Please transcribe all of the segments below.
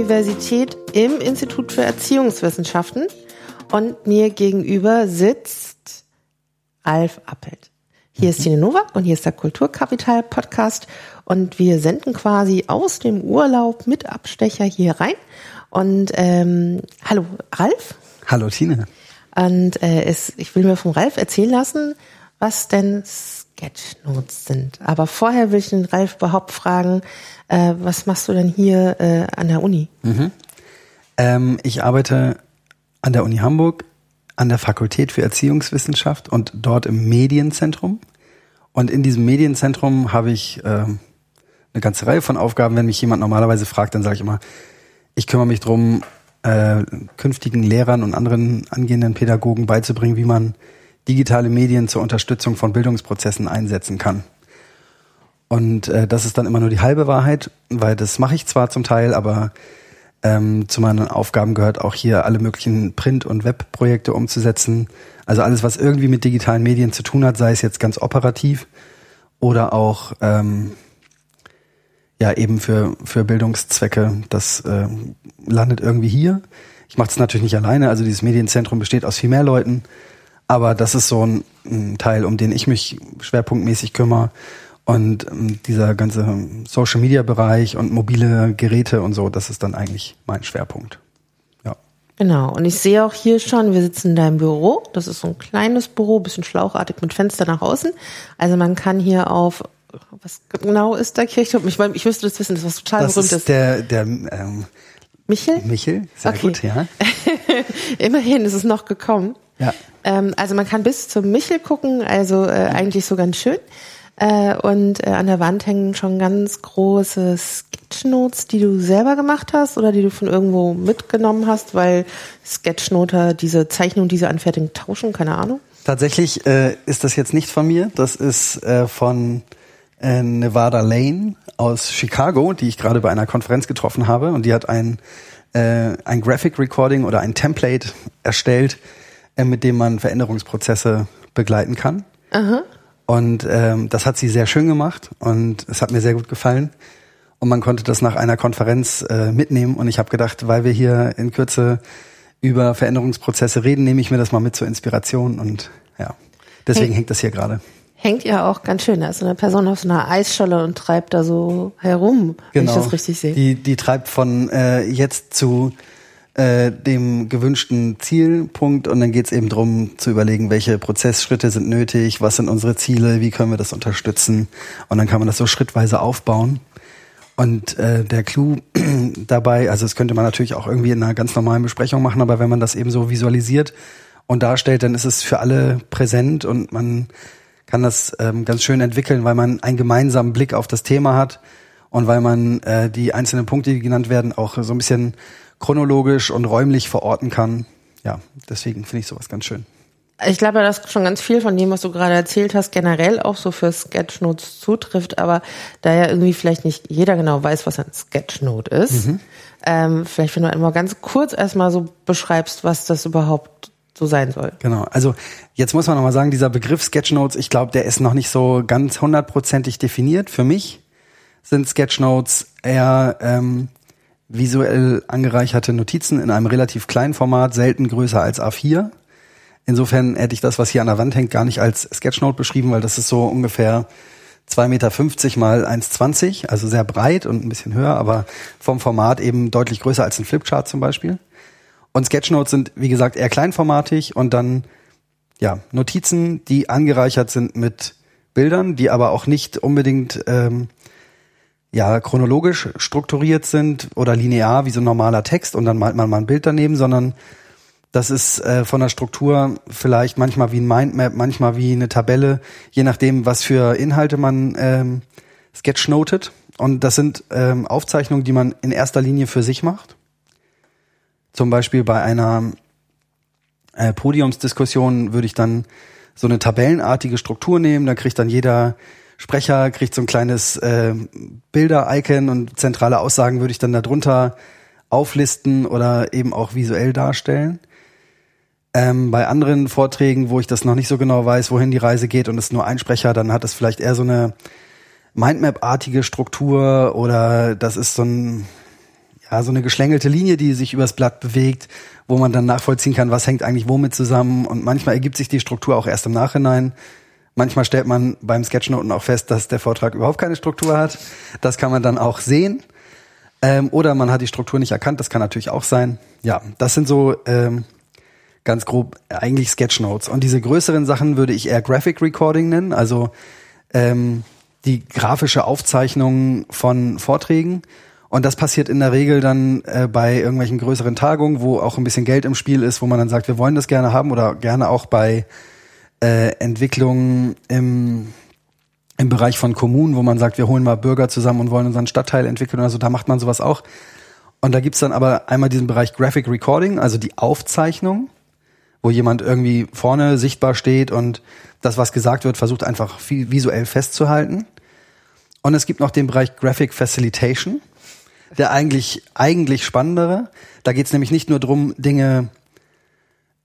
Universität im Institut für Erziehungswissenschaften und mir gegenüber sitzt Ralf Appelt. Hier ist Tine Nowak und hier ist der Kulturkapital Podcast und wir senden quasi aus dem Urlaub mit Abstecher hier rein. Und ähm, hallo Ralf. Hallo Tine. Und äh, es, ich will mir von Ralf erzählen lassen, was denn Sketchnotes sind. Aber vorher will ich den Ralf überhaupt fragen, äh, was machst du denn hier äh, an der Uni? Mhm. Ähm, ich arbeite an der Uni Hamburg, an der Fakultät für Erziehungswissenschaft und dort im Medienzentrum. Und in diesem Medienzentrum habe ich äh, eine ganze Reihe von Aufgaben. Wenn mich jemand normalerweise fragt, dann sage ich immer, ich kümmere mich drum, äh, künftigen Lehrern und anderen angehenden Pädagogen beizubringen, wie man digitale Medien zur Unterstützung von Bildungsprozessen einsetzen kann. Und äh, das ist dann immer nur die halbe Wahrheit, weil das mache ich zwar zum Teil, aber ähm, zu meinen Aufgaben gehört auch hier alle möglichen Print- und Webprojekte umzusetzen. Also alles, was irgendwie mit digitalen Medien zu tun hat, sei es jetzt ganz operativ oder auch ähm, ja eben für, für Bildungszwecke, das äh, landet irgendwie hier. Ich mache es natürlich nicht alleine, also dieses Medienzentrum besteht aus viel mehr Leuten, aber das ist so ein, ein Teil, um den ich mich schwerpunktmäßig kümmere. Und ähm, dieser ganze Social-Media-Bereich und mobile Geräte und so, das ist dann eigentlich mein Schwerpunkt. Ja. Genau. Und ich sehe auch hier schon, wir sitzen in deinem Büro. Das ist so ein kleines Büro, bisschen schlauchartig mit Fenster nach außen. Also man kann hier auf was genau ist der Kirchturm? Ich, ich wüsste das wissen, das ist was total das berühmtes. ist der, der ähm, Michel? Michel, sehr Okay. gut, ja. Immerhin ist es noch gekommen. Ja. Ähm, also man kann bis zum Michel gucken, also äh, eigentlich so ganz schön. Äh, und äh, an der Wand hängen schon ganz große Sketchnotes, die du selber gemacht hast oder die du von irgendwo mitgenommen hast, weil Sketchnoter diese Zeichnung, diese anfertigen, tauschen, keine Ahnung. Tatsächlich äh, ist das jetzt nicht von mir, das ist äh, von äh, Nevada Lane aus Chicago, die ich gerade bei einer Konferenz getroffen habe und die hat ein, äh, ein Graphic Recording oder ein Template erstellt, mit dem man Veränderungsprozesse begleiten kann. Und ähm, das hat sie sehr schön gemacht und es hat mir sehr gut gefallen. Und man konnte das nach einer Konferenz äh, mitnehmen. Und ich habe gedacht, weil wir hier in Kürze über Veränderungsprozesse reden, nehme ich mir das mal mit zur Inspiration. Und ja, deswegen Hey. hängt das hier gerade. Hängt ja auch ganz schön. Da ist eine Person auf so einer Eisscholle und treibt da so herum, wenn ich das richtig sehe. Genau. Die, die treibt von äh, jetzt zu äh, dem gewünschten Zielpunkt und dann geht es eben drum zu überlegen, welche Prozessschritte sind nötig, was sind unsere Ziele, wie können wir das unterstützen und dann kann man das so schrittweise aufbauen. Und äh, der Clou dabei, also das könnte man natürlich auch irgendwie in einer ganz normalen Besprechung machen, aber wenn man das eben so visualisiert und darstellt, dann ist es für alle präsent und man kann das ähm, ganz schön entwickeln, weil man einen gemeinsamen Blick auf das Thema hat und weil man äh, die einzelnen Punkte, die genannt werden, auch so ein bisschen chronologisch und räumlich verorten kann. Ja, deswegen finde ich sowas ganz schön. Ich glaube, dass schon ganz viel von dem, was du gerade erzählt hast, generell auch so für Sketchnotes zutrifft, aber da ja irgendwie vielleicht nicht jeder genau weiß, was ein Sketchnote ist, ähm, vielleicht wenn du einmal ganz kurz erstmal so beschreibst, was das überhaupt so sein soll. Genau. Also jetzt muss man nochmal sagen, dieser Begriff Sketchnotes, ich glaube, der ist noch nicht so ganz hundertprozentig definiert. Für mich sind Sketchnotes eher ähm, visuell angereicherte Notizen in einem relativ kleinen Format, selten größer als A4. Insofern hätte ich das, was hier an der Wand hängt, gar nicht als Sketchnote beschrieben, weil das ist so ungefähr 2,50 Meter mal 1,20, also sehr breit und ein bisschen höher, aber vom Format eben deutlich größer als ein Flipchart zum Beispiel. Und Sketchnotes sind, wie gesagt, eher kleinformatig und dann ja Notizen, die angereichert sind mit Bildern, die aber auch nicht unbedingt ähm, ja chronologisch strukturiert sind oder linear wie so ein normaler Text und dann malt man mal ein Bild daneben, sondern das ist äh, von der Struktur vielleicht manchmal wie ein Mindmap, manchmal wie eine Tabelle, je nachdem, was für Inhalte man ähm, sketchnotet. Und das sind ähm, Aufzeichnungen, die man in erster Linie für sich macht. Zum Beispiel bei einer äh, Podiumsdiskussion würde ich dann so eine tabellenartige Struktur nehmen. Da kriegt dann jeder Sprecher kriegt so ein kleines äh, Bilder-Icon und zentrale Aussagen würde ich dann darunter auflisten oder eben auch visuell darstellen. Ähm, bei anderen Vorträgen, wo ich das noch nicht so genau weiß, wohin die Reise geht und es nur ein Sprecher, dann hat es vielleicht eher so eine Mindmap-artige Struktur oder das ist so ein ja, so eine geschlängelte Linie, die sich übers Blatt bewegt, wo man dann nachvollziehen kann, was hängt eigentlich womit zusammen. Und manchmal ergibt sich die Struktur auch erst im Nachhinein. Manchmal stellt man beim Sketchnoten auch fest, dass der Vortrag überhaupt keine Struktur hat. Das kann man dann auch sehen. Ähm, oder man hat die Struktur nicht erkannt, das kann natürlich auch sein. Ja, das sind so ähm, ganz grob eigentlich Sketchnotes. Und diese größeren Sachen würde ich eher Graphic Recording nennen, also ähm, die grafische Aufzeichnung von Vorträgen. Und das passiert in der Regel dann äh, bei irgendwelchen größeren Tagungen, wo auch ein bisschen Geld im Spiel ist, wo man dann sagt, wir wollen das gerne haben oder gerne auch bei äh, Entwicklungen im, im Bereich von Kommunen, wo man sagt, wir holen mal Bürger zusammen und wollen unseren Stadtteil entwickeln oder so, da macht man sowas auch. Und da gibt's dann aber einmal diesen Bereich Graphic Recording, also die Aufzeichnung, wo jemand irgendwie vorne sichtbar steht und das, was gesagt wird, versucht einfach visuell festzuhalten. Und es gibt noch den Bereich Graphic Facilitation, der eigentlich, eigentlich spannendere. Da geht's nämlich nicht nur drum, Dinge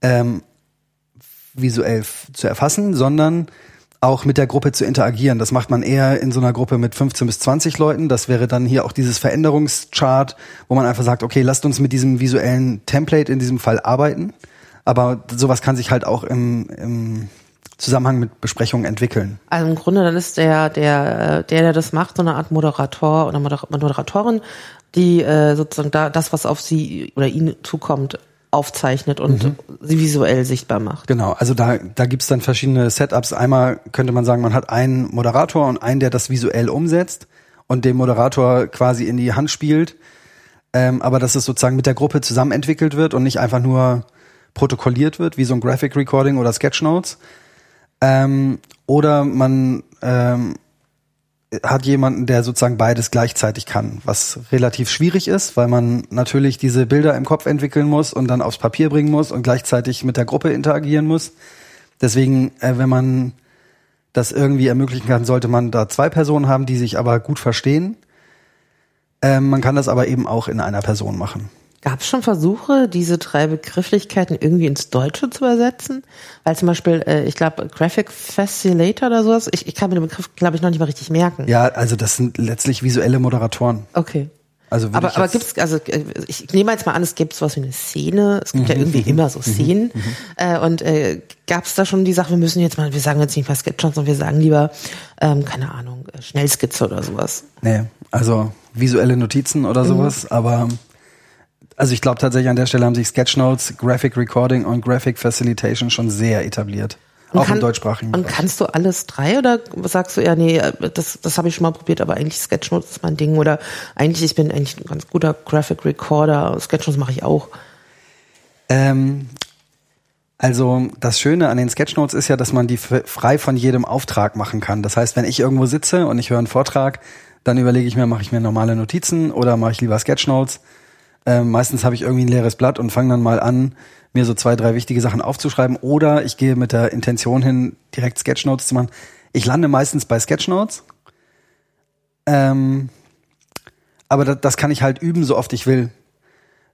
ähm, visuell zu erfassen, sondern auch mit der Gruppe zu interagieren. Das macht man eher in so einer Gruppe mit 15 bis 20 Leuten. Das wäre dann hier auch dieses Veränderungschart, wo man einfach sagt, okay, lasst uns mit diesem visuellen Template in diesem Fall arbeiten. Aber sowas kann sich halt auch im, im Zusammenhang mit Besprechungen entwickeln. Also im Grunde dann ist der, der, der, der das macht, so eine Art Moderator oder Moderatorin, die äh, sozusagen da das, was auf sie oder ihn zukommt, aufzeichnet und mhm. sie visuell sichtbar macht. Genau, also da, da gibt's dann verschiedene Setups. Einmal könnte man sagen, man hat einen Moderator und einen, der das visuell umsetzt und dem Moderator quasi in die Hand spielt. Ähm, aber dass es sozusagen mit der Gruppe zusammen entwickelt wird und nicht einfach nur protokolliert wird, wie so ein Graphic Recording oder Sketchnotes. Ähm, oder man ähm, hat jemanden, der sozusagen beides gleichzeitig kann, was relativ schwierig ist, weil man natürlich diese Bilder im Kopf entwickeln muss und dann aufs Papier bringen muss und gleichzeitig mit der Gruppe interagieren muss. Deswegen, äh, wenn man das irgendwie ermöglichen kann, sollte man da zwei Personen haben, die sich aber gut verstehen. Ähm, man kann das aber eben auch in einer Person machen. Gab es schon Versuche, diese drei Begrifflichkeiten irgendwie ins Deutsche zu übersetzen? Weil zum Beispiel, äh, ich glaube, Graphic Facilitator oder sowas, ich, ich kann mir den Begriff, glaube ich, noch nicht mal richtig merken. Ja, also das sind letztlich visuelle Moderatoren. Okay. Also aber aber gibt's also äh, ich nehme jetzt mal an, es gibt sowas wie eine Szene. Es gibt mhm, ja irgendwie mhm, immer so mhm, Szenen. Mhm, äh, und äh, gab es da schon die Sache, wir müssen jetzt mal, wir sagen jetzt nicht mal Sketch, sondern wir sagen lieber, ähm, keine Ahnung, äh, Schnellskizze oder sowas. Nee, also visuelle Notizen oder mhm. sowas, aber also ich glaube tatsächlich an der Stelle haben sich Sketchnotes, Graphic Recording und Graphic Facilitation schon sehr etabliert. Und auch kann, im deutschsprachigen. Und Bereich. kannst du alles drei oder sagst du ja, nee, das, das habe ich schon mal probiert, aber eigentlich Sketchnotes ist mein Ding oder eigentlich, ich bin eigentlich ein ganz guter Graphic Recorder, Sketchnotes mache ich auch. Ähm, also das Schöne an den Sketchnotes ist ja, dass man die frei von jedem Auftrag machen kann. Das heißt, wenn ich irgendwo sitze und ich höre einen Vortrag, dann überlege ich mir, mache ich mir normale Notizen oder mache ich lieber Sketchnotes ähm, meistens habe ich irgendwie ein leeres Blatt und fange dann mal an, mir so zwei, drei wichtige Sachen aufzuschreiben. Oder ich gehe mit der Intention hin, direkt Sketchnotes zu machen. Ich lande meistens bei Sketchnotes. Ähm, aber das, das kann ich halt üben, so oft ich will.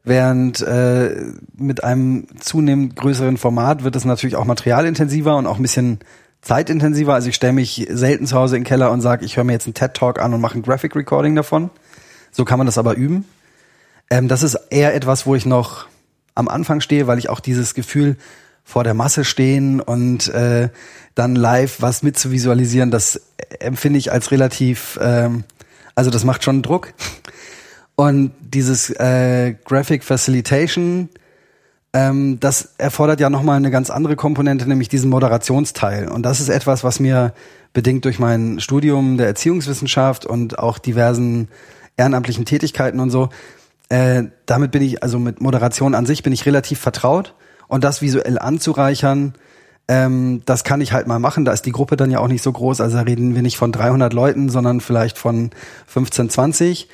Während äh, mit einem zunehmend größeren Format wird es natürlich auch materialintensiver und auch ein bisschen zeitintensiver. Also ich stelle mich selten zu Hause in den Keller und sage, ich höre mir jetzt einen TED-Talk an und mache ein Graphic Recording davon. So kann man das aber üben. Ähm, das ist eher etwas, wo ich noch am Anfang stehe, weil ich auch dieses Gefühl vor der Masse stehen und äh, dann live was mitzuvisualisieren, das empfinde ich als relativ, ähm, also das macht schon Druck. Und dieses äh, Graphic Facilitation, ähm, das erfordert ja nochmal eine ganz andere Komponente, nämlich diesen Moderationsteil. Und das ist etwas, was mir bedingt durch mein Studium der Erziehungswissenschaft und auch diversen ehrenamtlichen Tätigkeiten und so äh, damit bin ich, also mit Moderation an sich bin ich relativ vertraut und das visuell anzureichern, ähm, das kann ich halt mal machen. Da ist die Gruppe dann ja auch nicht so groß, also da reden wir nicht von 300 Leuten, sondern vielleicht von 15, 20.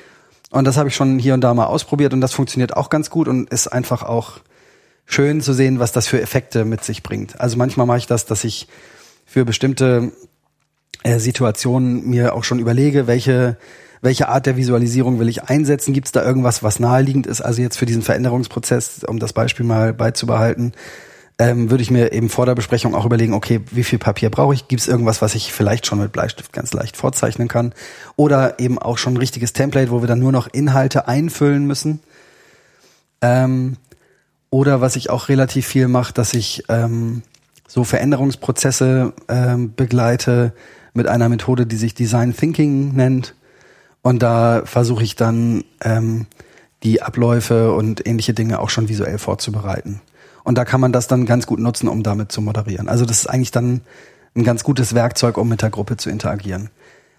Und das habe ich schon hier und da mal ausprobiert und das funktioniert auch ganz gut und ist einfach auch schön zu sehen, was das für Effekte mit sich bringt. Also manchmal mache ich das, dass ich für bestimmte äh, Situationen mir auch schon überlege, welche welche Art der Visualisierung will ich einsetzen? Gibt es da irgendwas, was naheliegend ist? Also jetzt für diesen Veränderungsprozess, um das Beispiel mal beizubehalten, ähm, würde ich mir eben vor der Besprechung auch überlegen, okay, wie viel Papier brauche ich? Gibt es irgendwas, was ich vielleicht schon mit Bleistift ganz leicht vorzeichnen kann? Oder eben auch schon ein richtiges Template, wo wir dann nur noch Inhalte einfüllen müssen. Ähm, oder was ich auch relativ viel mache, dass ich ähm, so Veränderungsprozesse ähm, begleite mit einer Methode, die sich Design Thinking nennt. Und da versuche ich dann ähm, die Abläufe und ähnliche Dinge auch schon visuell vorzubereiten. Und da kann man das dann ganz gut nutzen, um damit zu moderieren. Also das ist eigentlich dann ein ganz gutes Werkzeug, um mit der Gruppe zu interagieren.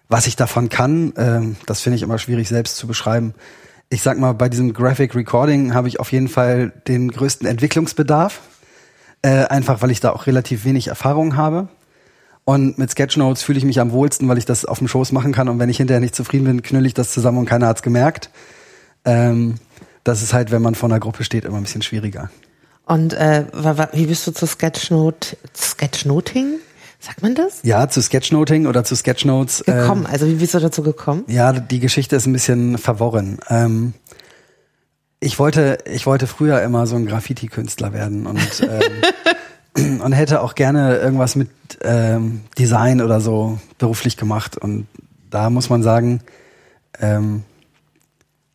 Was ich davon kann, ähm, das finde ich immer schwierig selbst zu beschreiben. Ich sag mal, bei diesem Graphic Recording habe ich auf jeden Fall den größten Entwicklungsbedarf. Äh, einfach weil ich da auch relativ wenig Erfahrung habe. Und mit Sketchnotes fühle ich mich am wohlsten, weil ich das auf dem Schoß machen kann. Und wenn ich hinterher nicht zufrieden bin, knülle ich das zusammen und keiner hat's gemerkt. Ähm, das ist halt, wenn man vor einer Gruppe steht, immer ein bisschen schwieriger. Und äh, wie bist du zu Sketchnote, Sketchnoting? Sagt man das? Ja, zu Sketchnoting oder zu Sketchnotes. Gekommen, ähm, also wie bist du dazu gekommen? Ja, die Geschichte ist ein bisschen verworren. Ähm, ich wollte, ich wollte früher immer so ein Graffiti-Künstler werden und ähm, und hätte auch gerne irgendwas mit ähm, Design oder so beruflich gemacht. Und da muss man sagen, ähm,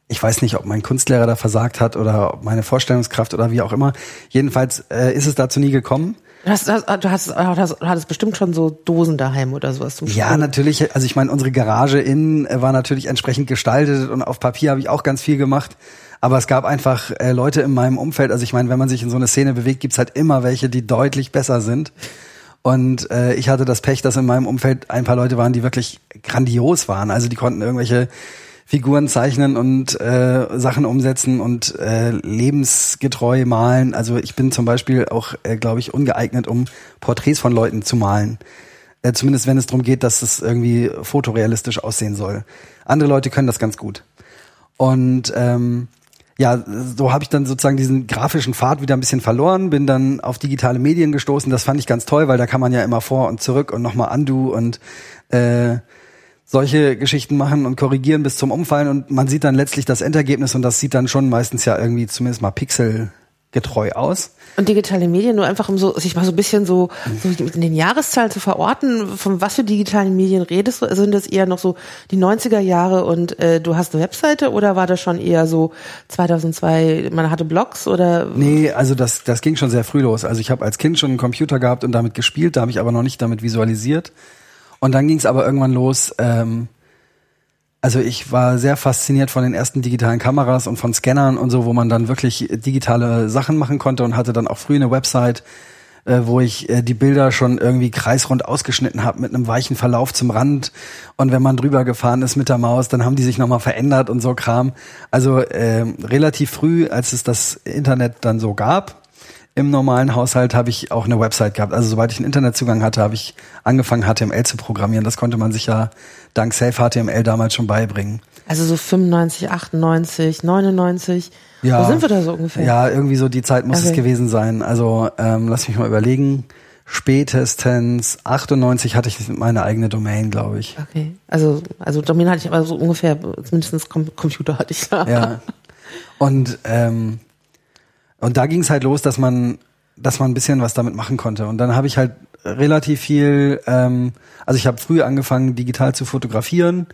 ich weiß nicht, ob mein Kunstlehrer da versagt hat oder ob meine Vorstellungskraft oder wie auch immer. Jedenfalls äh, ist es dazu nie gekommen. Du hast, du hast, du hattest bestimmt schon so Dosen daheim oder sowas zum Ja, natürlich. Also ich meine, unsere Garage innen war natürlich entsprechend gestaltet und auf Papier habe ich auch ganz viel gemacht. Aber es gab einfach äh, Leute in meinem Umfeld. Also ich meine, wenn man sich in so eine Szene bewegt, gibt's halt immer welche, die deutlich besser sind. Und äh, ich hatte das Pech, dass in meinem Umfeld ein paar Leute waren, die wirklich grandios waren. Also die konnten irgendwelche Figuren zeichnen und äh, Sachen umsetzen und äh, lebensgetreu malen. Also ich bin zum Beispiel auch, äh, glaube ich, ungeeignet, um Porträts von Leuten zu malen. Äh, zumindest wenn es darum geht, dass es irgendwie fotorealistisch aussehen soll. Andere Leute können das ganz gut. Und ähm, ja, so habe ich dann sozusagen diesen grafischen Pfad wieder ein bisschen verloren, bin dann auf digitale Medien gestoßen. Das fand ich ganz toll, weil da kann man ja immer vor und zurück und nochmal undo und äh, solche Geschichten machen und korrigieren bis zum Umfallen und man sieht dann letztlich das Endergebnis und das sieht dann schon meistens ja irgendwie zumindest mal pixelgetreu aus. Und digitale Medien nur einfach um so sich mal so ein bisschen so, so in den Jahreszahlen zu verorten, von was für digitalen Medien redest du? Sind das eher noch so die 90er Jahre und äh, du hast eine Webseite oder war das schon eher so 2002, man hatte Blogs oder? Nee, also das, das ging schon sehr früh los. Also ich habe als Kind schon einen Computer gehabt und damit gespielt, da habe ich aber noch nicht damit visualisiert. Und dann ging es aber irgendwann los. Ähm, also ich war sehr fasziniert von den ersten digitalen Kameras und von Scannern und so, wo man dann wirklich digitale Sachen machen konnte und hatte dann auch früh eine Website, äh, wo ich äh, die Bilder schon irgendwie kreisrund ausgeschnitten habe mit einem weichen Verlauf zum Rand. Und wenn man drüber gefahren ist mit der Maus, dann haben die sich nochmal verändert und so Kram. Also äh, relativ früh, als es das Internet dann so gab, im normalen Haushalt habe ich auch eine Website gehabt. Also sobald ich einen Internetzugang hatte, habe ich angefangen, HTML zu programmieren. Das konnte man sich ja dank Safe HTML damals schon beibringen. Also so 95, 98, 99. Ja, Wo sind wir da so ungefähr? Ja, irgendwie so die Zeit muss okay. es gewesen sein. Also ähm, lass mich mal überlegen. Spätestens 98 hatte ich meine eigene Domain, glaube ich. Okay. Also, also Domain hatte ich aber so ungefähr, zumindest Computer hatte ich da. Ja. Und ähm, und da ging es halt los, dass man, dass man ein bisschen was damit machen konnte. Und dann habe ich halt relativ viel, ähm, also ich habe früh angefangen, digital zu fotografieren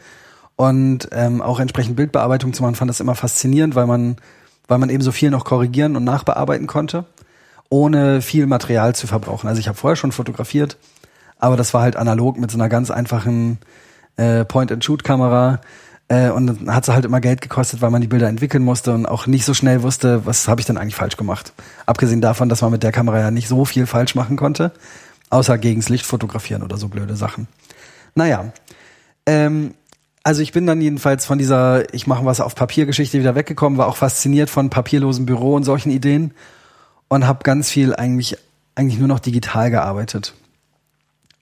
und ähm, auch entsprechend Bildbearbeitung zu machen, fand das immer faszinierend, weil man, weil man eben so viel noch korrigieren und nachbearbeiten konnte, ohne viel Material zu verbrauchen. Also ich habe vorher schon fotografiert, aber das war halt analog mit so einer ganz einfachen äh, Point-and-Shoot-Kamera äh, und dann hat es halt immer Geld gekostet, weil man die Bilder entwickeln musste und auch nicht so schnell wusste, was habe ich denn eigentlich falsch gemacht. Abgesehen davon, dass man mit der Kamera ja nicht so viel falsch machen konnte, außer gegens Licht fotografieren oder so blöde Sachen. Naja, ähm, also ich bin dann jedenfalls von dieser ich mache was auf Papiergeschichte wieder weggekommen, war auch fasziniert von papierlosem Büro und solchen Ideen und habe ganz viel eigentlich eigentlich nur noch digital gearbeitet.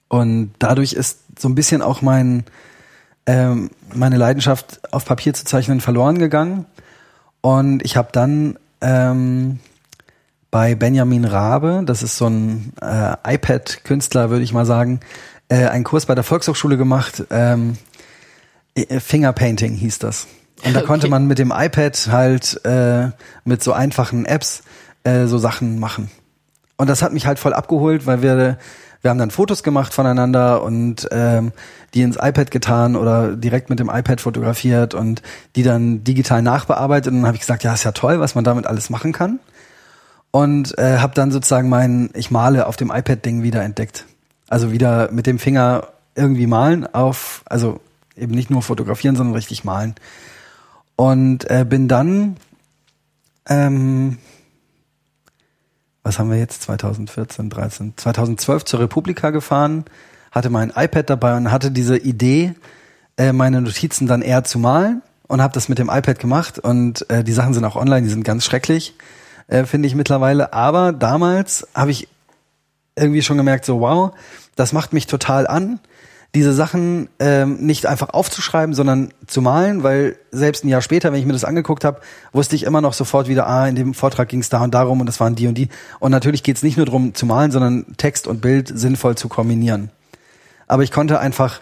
Und dadurch ist so ein bisschen auch mein ähm, meine Leidenschaft auf Papier zu zeichnen verloren gegangen. Und ich habe dann ähm, bei Benjamin Rabe, das ist so ein äh, iPad-Künstler, würde ich mal sagen, äh, einen Kurs bei der Volkshochschule gemacht. Ähm, Fingerpainting hieß das. Und da okay. konnte man mit dem iPad halt äh, mit so einfachen Apps äh, so Sachen machen. Und das hat mich halt voll abgeholt, weil wir wir haben dann Fotos gemacht voneinander und ähm, die ins iPad getan oder direkt mit dem iPad fotografiert und die dann digital nachbearbeitet. Und dann habe ich gesagt, ja, ist ja toll, was man damit alles machen kann. Und äh, habe dann sozusagen mein Ich male auf dem iPad-Ding wieder entdeckt. Also wieder mit dem Finger irgendwie malen auf, also eben nicht nur fotografieren, sondern richtig malen. Und äh, bin dann ähm, was haben wir jetzt, 2014, 13, 2012 zur Republika gefahren, hatte mein iPad dabei und hatte diese Idee, äh, meine Notizen dann eher zu malen und habe das mit dem iPad gemacht und äh, die Sachen sind auch online, die sind ganz schrecklich, äh, finde ich mittlerweile. Aber damals habe ich irgendwie schon gemerkt, so wow, das macht mich total an diese Sachen ähm, nicht einfach aufzuschreiben, sondern zu malen, weil selbst ein Jahr später, wenn ich mir das angeguckt habe, wusste ich immer noch sofort wieder, ah, in dem Vortrag ging es da und darum und das waren die und die. Und natürlich geht es nicht nur darum zu malen, sondern Text und Bild sinnvoll zu kombinieren. Aber ich konnte einfach,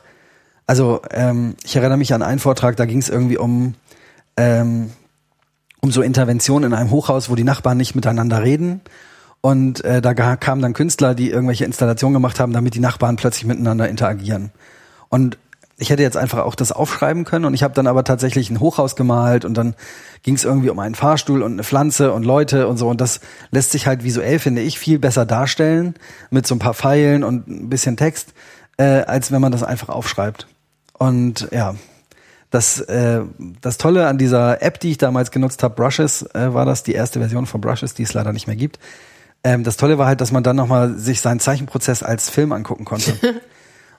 also ähm, ich erinnere mich an einen Vortrag, da ging es irgendwie um ähm, um so Interventionen in einem Hochhaus, wo die Nachbarn nicht miteinander reden und äh, da kamen dann Künstler, die irgendwelche Installationen gemacht haben, damit die Nachbarn plötzlich miteinander interagieren. Und ich hätte jetzt einfach auch das aufschreiben können und ich habe dann aber tatsächlich ein Hochhaus gemalt und dann ging es irgendwie um einen Fahrstuhl und eine Pflanze und Leute und so und das lässt sich halt visuell, finde ich, viel besser darstellen mit so ein paar Pfeilen und ein bisschen Text, äh, als wenn man das einfach aufschreibt. Und ja, das, äh, das Tolle an dieser App, die ich damals genutzt habe, Brushes, äh, war das die erste Version von Brushes, die es leider nicht mehr gibt ähm, das Tolle war halt, dass man dann nochmal sich seinen Zeichenprozess als Film angucken konnte.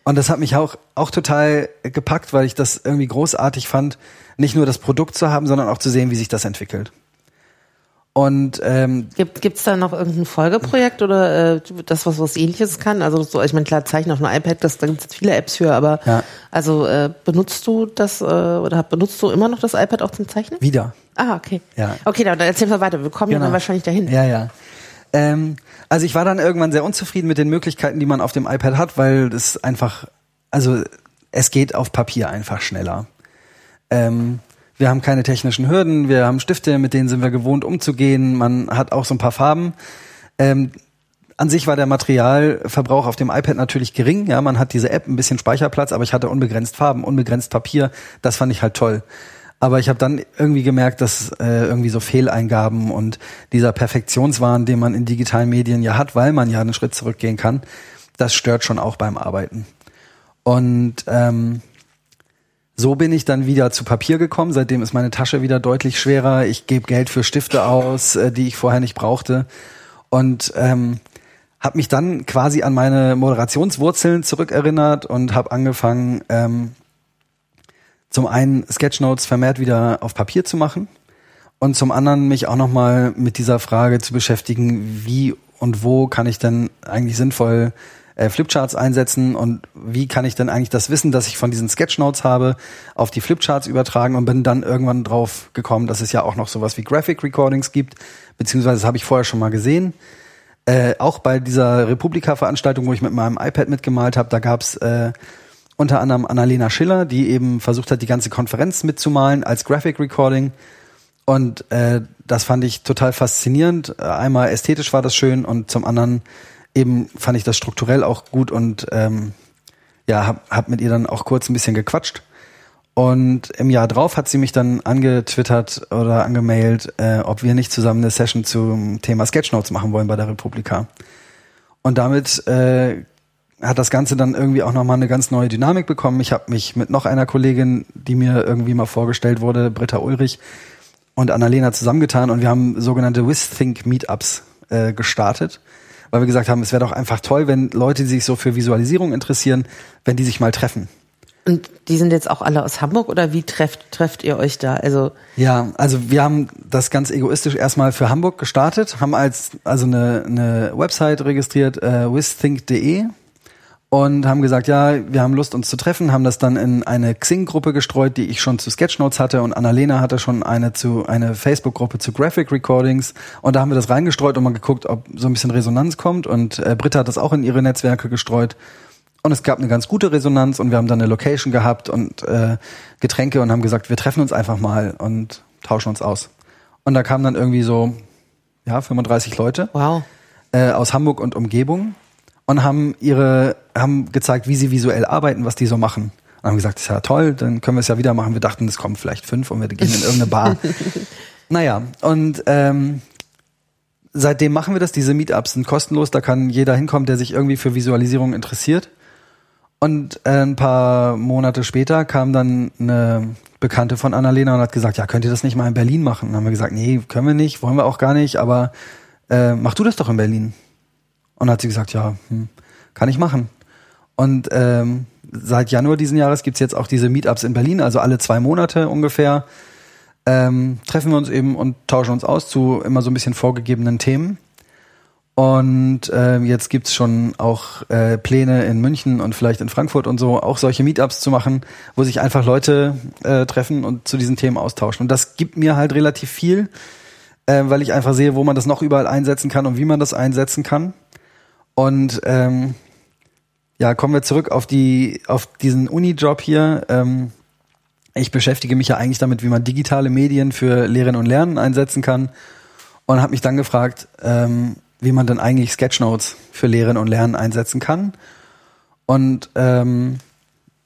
Und das hat mich auch, auch total gepackt, weil ich das irgendwie großartig fand, nicht nur das Produkt zu haben, sondern auch zu sehen, wie sich das entwickelt. Und ähm, gibt gibt's da noch irgendein Folgeprojekt oder äh, das was was Ähnliches kann? Also so, ich meine klar Zeichnen auf einem iPad, das da gibt es viele Apps für, aber ja. also äh, benutzt du das äh, oder benutzt du immer noch das iPad auch zum Zeichnen? Wieder. Ah okay. Ja. Okay, dann erzähl mal weiter. Wir kommen genau. dann wahrscheinlich dahin. Ja ja. Ähm, also ich war dann irgendwann sehr unzufrieden mit den Möglichkeiten, die man auf dem iPad hat, weil es einfach, also es geht auf Papier einfach schneller. Ähm, wir haben keine technischen Hürden, wir haben Stifte, mit denen sind wir gewohnt umzugehen, man hat auch so ein paar Farben. Ähm, an sich war der Materialverbrauch auf dem iPad natürlich gering. Ja, man hat diese App, ein bisschen Speicherplatz, aber ich hatte unbegrenzt Farben, unbegrenzt Papier. Das fand ich halt toll. Aber ich habe dann irgendwie gemerkt, dass äh, irgendwie so Fehleingaben und dieser Perfektionswahn, den man in digitalen Medien ja hat, weil man ja einen Schritt zurückgehen kann, das stört schon auch beim Arbeiten. Und ähm, so bin ich dann wieder zu Papier gekommen. Seitdem ist meine Tasche wieder deutlich schwerer. Ich gebe Geld für Stifte aus, äh, die ich vorher nicht brauchte. Und ähm, habe mich dann quasi an meine Moderationswurzeln zurückerinnert und habe angefangen, ähm, zum einen Sketchnotes vermehrt wieder auf Papier zu machen und zum anderen mich auch nochmal mit dieser Frage zu beschäftigen, wie und wo kann ich denn eigentlich sinnvoll äh, Flipcharts einsetzen und wie kann ich denn eigentlich das Wissen, das ich von diesen Sketchnotes habe, auf die Flipcharts übertragen und bin dann irgendwann drauf gekommen, dass es ja auch noch sowas wie Graphic Recordings gibt, beziehungsweise habe ich vorher schon mal gesehen. Äh, auch bei dieser Republika-Veranstaltung, wo ich mit meinem iPad mitgemalt habe, da gab's äh, unter anderem Annalena Schiller, die eben versucht hat, die ganze Konferenz mitzumalen als Graphic Recording. Und äh, das fand ich total faszinierend. Einmal ästhetisch war das schön und zum anderen eben fand ich das strukturell auch gut und ähm, ja, hab, hab mit ihr dann auch kurz ein bisschen gequatscht. Und im Jahr drauf hat sie mich dann angetwittert oder angemailt, äh, ob wir nicht zusammen eine Session zum Thema Sketchnotes machen wollen bei der Republika. Und damit äh, hat das Ganze dann irgendwie auch nochmal eine ganz neue Dynamik bekommen. Ich habe mich mit noch einer Kollegin, die mir irgendwie mal vorgestellt wurde, Britta Ulrich und Annalena zusammengetan und wir haben sogenannte WithThink Meetups äh, gestartet, weil wir gesagt haben, es wäre doch einfach toll, wenn Leute, die sich so für Visualisierung interessieren, wenn die sich mal treffen. Und die sind jetzt auch alle aus Hamburg oder wie trefft, trefft ihr euch da? Also ja, also wir haben das ganz egoistisch erstmal für Hamburg gestartet, haben als also eine, eine Website registriert, äh, withthink.de und haben gesagt, ja, wir haben Lust, uns zu treffen, haben das dann in eine Xing-Gruppe gestreut, die ich schon zu Sketchnotes hatte und Annalena hatte schon eine zu eine Facebook-Gruppe zu Graphic Recordings und da haben wir das reingestreut und mal geguckt, ob so ein bisschen Resonanz kommt und äh, Britta hat das auch in ihre Netzwerke gestreut und es gab eine ganz gute Resonanz und wir haben dann eine Location gehabt und äh, Getränke und haben gesagt, wir treffen uns einfach mal und tauschen uns aus. Und da kamen dann irgendwie so ja 35 Leute wow. äh, aus Hamburg und Umgebung und haben ihre, haben gezeigt, wie sie visuell arbeiten, was die so machen. Und haben gesagt, das ist ja toll, dann können wir es ja wieder machen. Wir dachten, es kommen vielleicht fünf und wir gehen in irgendeine Bar. naja, und ähm, seitdem machen wir das. Diese Meetups sind kostenlos, da kann jeder hinkommen, der sich irgendwie für Visualisierung interessiert. Und äh, ein paar Monate später kam dann eine Bekannte von Annalena und hat gesagt, ja, könnt ihr das nicht mal in Berlin machen? Und dann haben wir gesagt, nee, können wir nicht, wollen wir auch gar nicht, aber äh, mach du das doch in Berlin. Und hat sie gesagt, ja, hm, kann ich machen. Und ähm, seit Januar diesen Jahres gibt's jetzt auch diese Meetups in Berlin, also alle zwei Monate ungefähr. Ähm, treffen wir uns eben und tauschen uns aus zu immer so ein bisschen vorgegebenen Themen. Und äh, jetzt gibt's schon auch äh, Pläne in München und vielleicht in Frankfurt und so, auch solche Meetups zu machen, wo sich einfach Leute äh, treffen und zu diesen Themen austauschen. Und das gibt mir halt relativ viel, äh, weil ich einfach sehe, wo man das noch überall einsetzen kann und wie man das einsetzen kann. Und ähm, ja, kommen wir zurück auf die auf diesen Uni-Job hier. Ähm, ich beschäftige mich ja eigentlich damit, wie man digitale Medien für Lehren und Lernen einsetzen kann und habe mich dann gefragt, ähm, wie man dann eigentlich Sketchnotes für Lehren und Lernen einsetzen kann. Und ähm,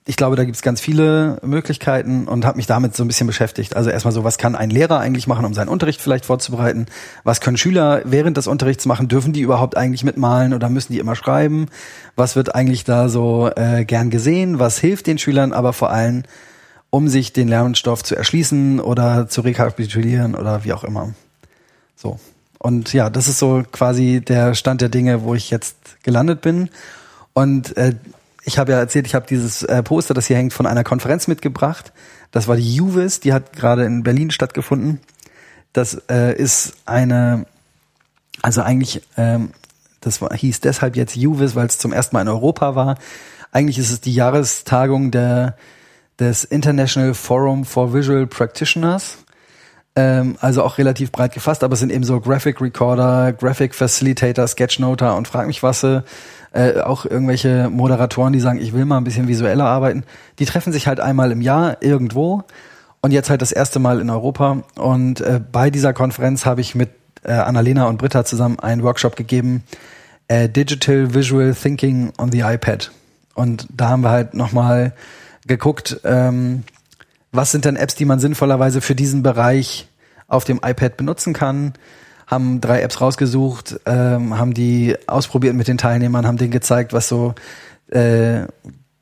ich glaube, da gibt es ganz viele Möglichkeiten und habe mich damit so ein bisschen beschäftigt. Also erstmal so, was kann ein Lehrer eigentlich machen, um seinen Unterricht vielleicht vorzubereiten? Was können Schüler während des Unterrichts machen? Dürfen die überhaupt eigentlich mitmalen oder müssen die immer schreiben? Was wird eigentlich da so äh, gern gesehen? Was hilft den Schülern aber vor allem, um sich den Lernstoff zu erschließen oder zu rekapitulieren oder wie auch immer? So, und ja, das ist so quasi der Stand der Dinge, wo ich jetzt gelandet bin. Und äh, ich habe ja erzählt, ich habe dieses äh, Poster, das hier hängt, von einer Konferenz mitgebracht. Das war die Juvis, die hat gerade in Berlin stattgefunden. Das äh, ist eine, also eigentlich, ähm, das war, hieß deshalb jetzt Juvis, weil es zum ersten Mal in Europa war. Eigentlich ist es die Jahrestagung der, des International Forum for Visual Practitioners. Ähm, also auch relativ breit gefasst, aber es sind eben so Graphic Recorder, Graphic Facilitator, Sketchnoter und frag mich was. Äh, auch irgendwelche Moderatoren, die sagen, ich will mal ein bisschen visueller arbeiten. Die treffen sich halt einmal im Jahr irgendwo und jetzt halt das erste Mal in Europa. Und äh, bei dieser Konferenz habe ich mit äh, Annalena und Britta zusammen einen Workshop gegeben, äh, Digital Visual Thinking on the iPad. Und da haben wir halt nochmal geguckt, ähm, was sind denn Apps, die man sinnvollerweise für diesen Bereich auf dem iPad benutzen kann. Haben drei Apps rausgesucht, ähm, haben die ausprobiert mit den Teilnehmern, haben denen gezeigt, was so äh,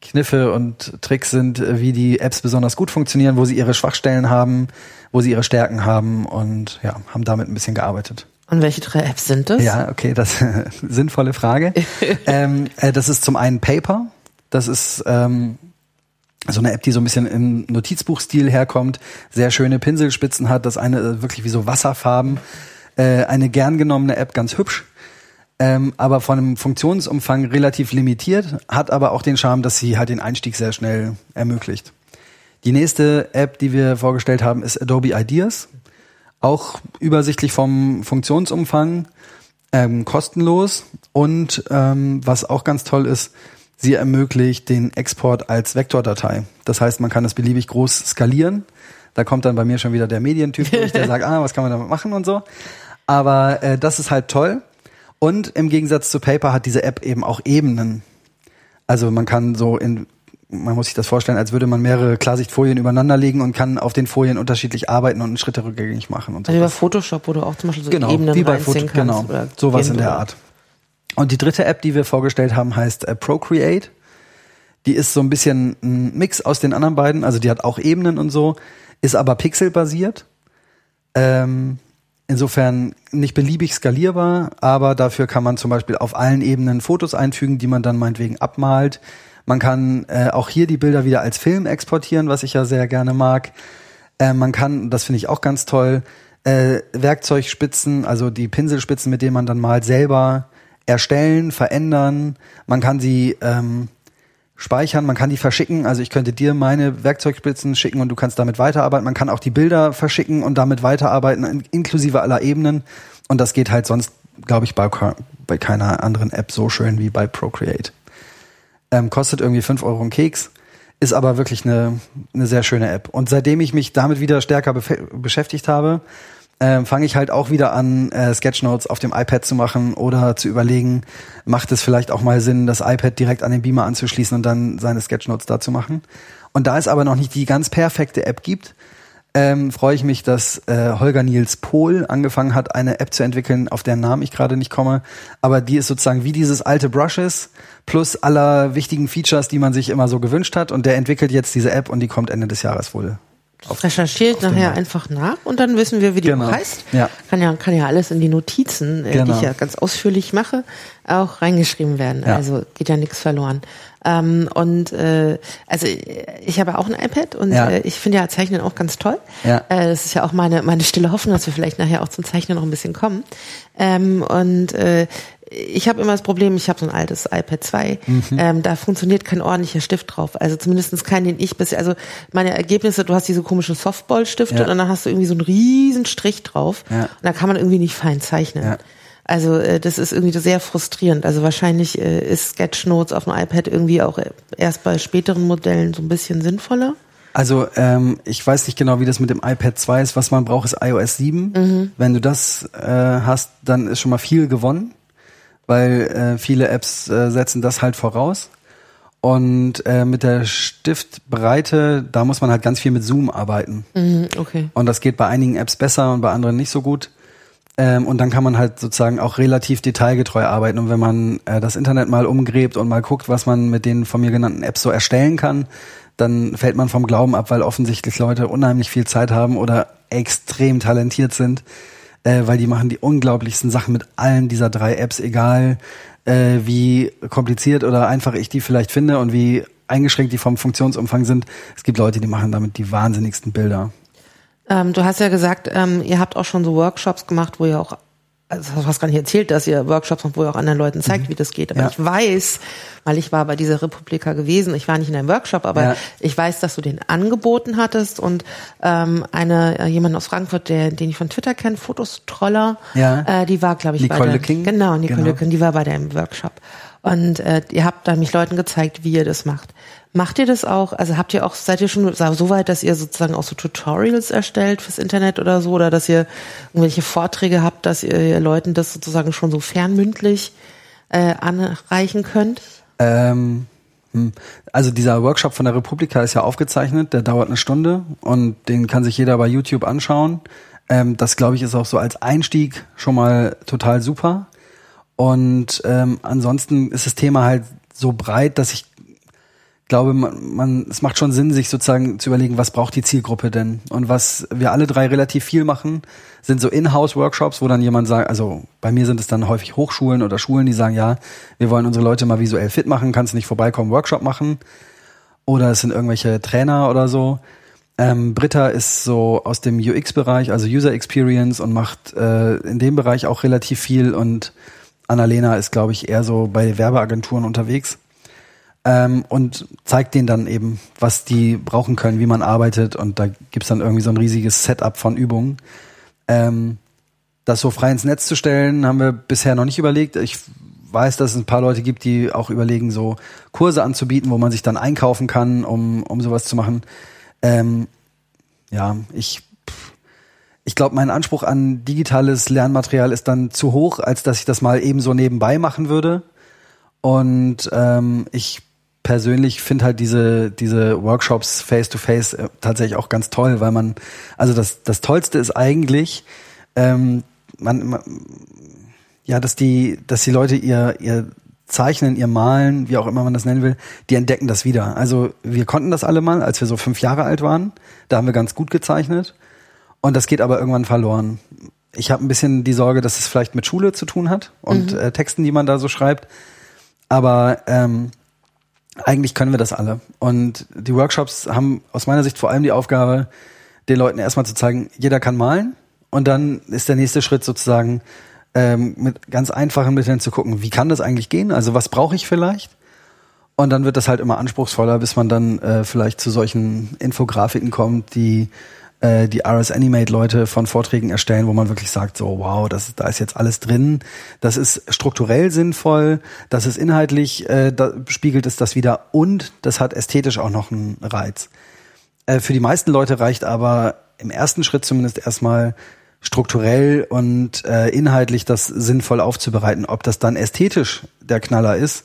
Kniffe und Tricks sind, wie die Apps besonders gut funktionieren, wo sie ihre Schwachstellen haben, wo sie ihre Stärken haben und ja, haben damit ein bisschen gearbeitet. Und welche drei Apps sind das? Ja, okay, das sinnvolle Frage. ähm, äh, das ist zum einen Paper. Das ist ähm, so eine App, die so ein bisschen im Notizbuchstil herkommt, sehr schöne Pinselspitzen hat, das eine äh, wirklich wie so Wasserfarben, äh, eine gern genommene App, ganz hübsch, ähm, aber von einem Funktionsumfang relativ limitiert, hat aber auch den Charme, dass sie halt den Einstieg sehr schnell ermöglicht. Die nächste App, die wir vorgestellt haben, ist Adobe Ideas, auch übersichtlich vom Funktionsumfang, ähm, kostenlos. Und ähm, was auch ganz toll ist, Sie ermöglicht den Export als Vektordatei. Das heißt, man kann das beliebig groß skalieren. Da kommt dann bei mir schon wieder der Medientyp durch, der sagt, ah, was kann man damit machen und so. Aber äh, das ist halt toll. Und im Gegensatz zu Paper hat diese App eben auch Ebenen. Also man kann so in, man muss sich das vorstellen, als würde man mehrere Klarsichtfolien übereinander legen und kann auf den Folien unterschiedlich arbeiten und Schritte rückgängig machen und so. Also über Photoshop, wo du auch zum Beispiel so genau, Ebenen wie bei kannst. genau, sowas in der Art. Und die dritte App, die wir vorgestellt haben, heißt äh, Procreate. Die ist so ein bisschen ein Mix aus den anderen beiden. Also die hat auch Ebenen und so, ist aber pixelbasiert. Ähm, insofern nicht beliebig skalierbar, aber dafür kann man zum Beispiel auf allen Ebenen Fotos einfügen, die man dann meinetwegen abmalt. Man kann äh, auch hier die Bilder wieder als Film exportieren, was ich ja sehr gerne mag. Äh, man kann, das finde ich auch ganz toll, äh, Werkzeugspitzen, also die Pinselspitzen, mit denen man dann mal selber erstellen, verändern. Man kann sie ähm, speichern, man kann die verschicken. Also ich könnte dir meine Werkzeugspitzen schicken und du kannst damit weiterarbeiten. Man kann auch die Bilder verschicken und damit weiterarbeiten, inklusive aller Ebenen. Und das geht halt sonst, glaube ich, bei, bei keiner anderen App so schön wie bei Procreate. Ähm, kostet irgendwie fünf Euro ein Keks, ist aber wirklich eine, eine sehr schöne App. Und seitdem ich mich damit wieder stärker beschäftigt habe, äh, fange ich halt auch wieder an, äh, Sketchnotes auf dem iPad zu machen oder zu überlegen, macht es vielleicht auch mal Sinn, das iPad direkt an den Beamer anzuschließen und dann seine Sketchnotes da zu machen. Und da es aber noch nicht die ganz perfekte App gibt, ähm, freue ich mich, dass äh, Holger Niels Pohl angefangen hat, eine App zu entwickeln, auf deren Namen ich gerade nicht komme. Aber die ist sozusagen wie dieses alte Brushes plus aller wichtigen Features, die man sich immer so gewünscht hat. Und der entwickelt jetzt diese App und die kommt Ende des Jahres wohl recherchiert nachher einfach nach und dann wissen wir, wie die genau. heißt. Ja. Kann ja kann ja alles in die Notizen, äh, genau. die ich ja ganz ausführlich mache, auch reingeschrieben werden. Ja. Also geht ja nichts verloren. Ähm, und äh, also ich habe auch ein iPad und ja. äh, ich finde ja Zeichnen auch ganz toll. Ja. Äh, das ist ja auch meine meine stille Hoffnung, dass wir vielleicht nachher auch zum Zeichnen noch ein bisschen kommen. Ähm, und äh, ich habe immer das Problem, ich habe so ein altes iPad 2, mhm. ähm, da funktioniert kein ordentlicher Stift drauf. Also zumindestens kein, den ich bisher, also meine Ergebnisse, du hast diese komischen Softball-Stifte ja. und dann hast du irgendwie so einen riesen Strich drauf ja. und da kann man irgendwie nicht fein zeichnen. Ja. Also äh, das ist irgendwie sehr frustrierend. Also wahrscheinlich äh, ist Sketchnotes auf dem iPad irgendwie auch erst bei späteren Modellen so ein bisschen sinnvoller. Also ähm, ich weiß nicht genau, wie das mit dem iPad 2 ist. Was man braucht, ist iOS 7. Mhm. Wenn du das äh, hast, dann ist schon mal viel gewonnen weil äh, viele Apps äh, setzen das halt voraus. Und äh, mit der Stiftbreite, da muss man halt ganz viel mit Zoom arbeiten. Mhm, okay. Und das geht bei einigen Apps besser und bei anderen nicht so gut. Ähm, und dann kann man halt sozusagen auch relativ detailgetreu arbeiten. Und wenn man äh, das Internet mal umgräbt und mal guckt, was man mit den von mir genannten Apps so erstellen kann, dann fällt man vom Glauben ab, weil offensichtlich Leute unheimlich viel Zeit haben oder extrem talentiert sind äh, weil die machen die unglaublichsten Sachen mit allen dieser drei Apps, egal äh, wie kompliziert oder einfach ich die vielleicht finde und wie eingeschränkt die vom Funktionsumfang sind. Es gibt Leute, die machen damit die wahnsinnigsten Bilder. Ähm, du hast ja gesagt, ähm, ihr habt auch schon so Workshops gemacht, wo ihr auch also du hast gar nicht erzählt, dass ihr Workshops macht, wo ihr auch anderen Leuten zeigt, mhm. wie das geht. Aber ja. ich weiß, weil ich war bei dieser Republika gewesen, ich war nicht in einem Workshop, aber ja. ich weiß, dass du den angeboten hattest und ähm, eine äh, jemand aus Frankfurt, der, den ich von Twitter kenne, Fotostroller, ja. äh, die war, glaube ich, Nicole bei der, King. genau, Nicole genau. Lücking, die war bei deinem Workshop. Und äh, ihr habt dann mich Leuten gezeigt, wie ihr das macht. Macht ihr das auch? Also habt ihr auch, seid ihr schon so weit, dass ihr sozusagen auch so Tutorials erstellt fürs Internet oder so? Oder dass ihr irgendwelche Vorträge habt, dass ihr Leuten das sozusagen schon so fernmündlich äh, anreichen könnt? Ähm, hm. also dieser Workshop von der Republika ist ja aufgezeichnet, der dauert eine Stunde und den kann sich jeder bei YouTube anschauen. Ähm, das glaube ich ist auch so als Einstieg schon mal total super. Und ähm, ansonsten ist das Thema halt so breit, dass ich glaube, man, man, es macht schon Sinn, sich sozusagen zu überlegen, was braucht die Zielgruppe denn? Und was wir alle drei relativ viel machen, sind so In-house-Workshops, wo dann jemand sagt, also bei mir sind es dann häufig Hochschulen oder Schulen, die sagen, ja, wir wollen unsere Leute mal visuell fit machen, kannst du nicht vorbeikommen, Workshop machen. Oder es sind irgendwelche Trainer oder so. Ähm, Britta ist so aus dem UX-Bereich, also User Experience und macht äh, in dem Bereich auch relativ viel und Annalena ist, glaube ich, eher so bei Werbeagenturen unterwegs ähm, und zeigt denen dann eben, was die brauchen können, wie man arbeitet und da gibt's dann irgendwie so ein riesiges Setup von Übungen. Ähm, das so frei ins Netz zu stellen, haben wir bisher noch nicht überlegt. Ich weiß, dass es ein paar Leute gibt, die auch überlegen, so Kurse anzubieten, wo man sich dann einkaufen kann, um, um sowas zu machen. Ähm, ja, ich ich glaube, mein Anspruch an digitales Lernmaterial ist dann zu hoch, als dass ich das mal eben so nebenbei machen würde. Und ähm, ich persönlich finde halt diese, diese Workshops face-to-face -face, äh, tatsächlich auch ganz toll, weil man, also das, das Tollste ist eigentlich, ähm, man, man, ja, dass die, dass die Leute ihr, ihr Zeichnen, ihr Malen, wie auch immer man das nennen will, die entdecken das wieder. Also wir konnten das alle mal, als wir so fünf Jahre alt waren. Da haben wir ganz gut gezeichnet. Und das geht aber irgendwann verloren. Ich habe ein bisschen die Sorge, dass es vielleicht mit Schule zu tun hat und mhm. äh, Texten, die man da so schreibt. Aber ähm, eigentlich können wir das alle. Und die Workshops haben aus meiner Sicht vor allem die Aufgabe, den Leuten erstmal zu zeigen, jeder kann malen. Und dann ist der nächste Schritt sozusagen, ähm, mit ganz einfachen Mitteln zu gucken, wie kann das eigentlich gehen? Also was brauche ich vielleicht? Und dann wird das halt immer anspruchsvoller, bis man dann äh, vielleicht zu solchen Infografiken kommt, die äh, die RS Animate Leute von Vorträgen erstellen, wo man wirklich sagt, so wow, das, da ist jetzt alles drin, das ist strukturell sinnvoll, das ist inhaltlich, äh, da spiegelt es das wieder und das hat ästhetisch auch noch einen Reiz. Äh, für die meisten Leute reicht aber im ersten Schritt zumindest erstmal strukturell und äh, inhaltlich das sinnvoll aufzubereiten. Ob das dann ästhetisch der Knaller ist,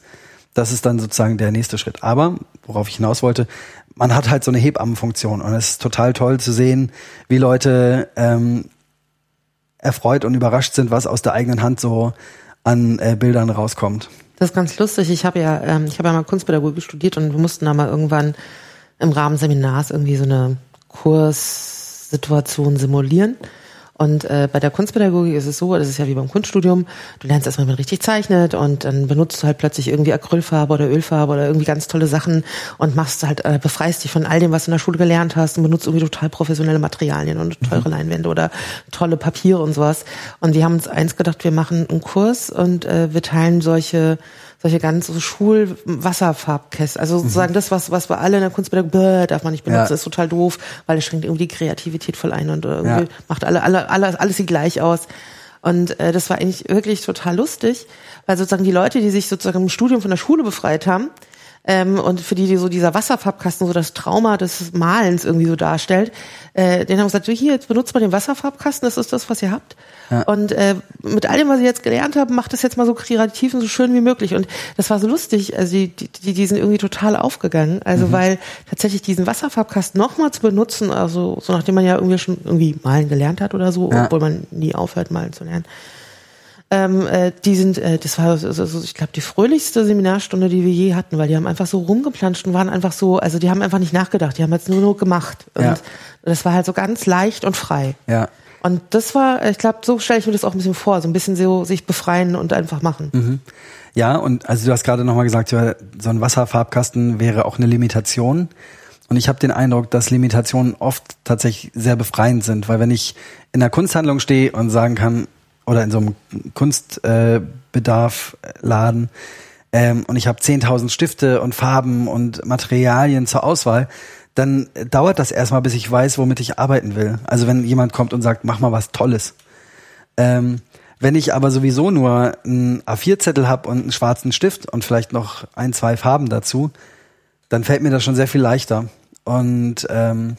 das ist dann sozusagen der nächste Schritt. Aber, worauf ich hinaus wollte, man hat halt so eine Hebammenfunktion und es ist total toll zu sehen, wie Leute ähm, erfreut und überrascht sind, was aus der eigenen Hand so an äh, Bildern rauskommt. Das ist ganz lustig. Ich habe ja, ähm, ich habe ja mal Kunstpädagogik studiert und wir mussten da mal irgendwann im Rahmen Seminars irgendwie so eine Kurssituation simulieren. Und äh, bei der Kunstpädagogik ist es so, das ist ja wie beim Kunststudium, du lernst erstmal, wie man richtig zeichnet und dann benutzt du halt plötzlich irgendwie Acrylfarbe oder Ölfarbe oder irgendwie ganz tolle Sachen und machst halt, äh, befreist dich von all dem, was du in der Schule gelernt hast und benutzt irgendwie total professionelle Materialien und teure mhm. Leinwände oder tolle Papiere und sowas. Und wir haben uns eins gedacht, wir machen einen Kurs und äh, wir teilen solche solche ganz so Schulwasserfarbkästen. Also sozusagen mhm. das, was, was wir alle in der Kunstpädagogik, darf man nicht benutzen, ja. ist total doof, weil es schränkt irgendwie die Kreativität voll ein und irgendwie ja. macht alle, alle, alle, alles sieht gleich aus. Und äh, das war eigentlich wirklich total lustig, weil sozusagen die Leute, die sich sozusagen im Studium von der Schule befreit haben, ähm, und für die, die so dieser Wasserfarbkasten so das Trauma des Malens irgendwie so darstellt, äh, den haben gesagt, so hier, jetzt benutzt mal den Wasserfarbkasten, das ist das, was ihr habt. Ja. Und äh, mit all dem, was ich jetzt gelernt habe, macht das jetzt mal so kreativ und so schön wie möglich. Und das war so lustig. Also die, die, die sind irgendwie total aufgegangen. Also mhm. weil tatsächlich diesen Wasserfarbkasten nochmal zu benutzen, also so nachdem man ja irgendwie schon irgendwie malen gelernt hat oder so, ja. obwohl man nie aufhört, malen zu lernen. Ähm, äh, die sind, äh, das war, so, so, ich glaube, die fröhlichste Seminarstunde, die wir je hatten, weil die haben einfach so rumgeplanscht und waren einfach so, also die haben einfach nicht nachgedacht, die haben jetzt nur nur gemacht. Und ja. das war halt so ganz leicht und frei. Ja. Und das war, ich glaube, so stelle ich mir das auch ein bisschen vor, so ein bisschen so sich befreien und einfach machen. Mhm. Ja, und also du hast gerade nochmal gesagt, so ein Wasserfarbkasten wäre auch eine Limitation. Und ich habe den Eindruck, dass Limitationen oft tatsächlich sehr befreiend sind, weil wenn ich in einer Kunsthandlung stehe und sagen kann, oder in so einem Kunstbedarf-Laden, ähm, und ich habe 10.000 Stifte und Farben und Materialien zur Auswahl, dann dauert das erstmal, bis ich weiß, womit ich arbeiten will. Also wenn jemand kommt und sagt, mach mal was Tolles. Ähm, wenn ich aber sowieso nur einen A4-Zettel habe und einen schwarzen Stift und vielleicht noch ein, zwei Farben dazu, dann fällt mir das schon sehr viel leichter. Und ähm,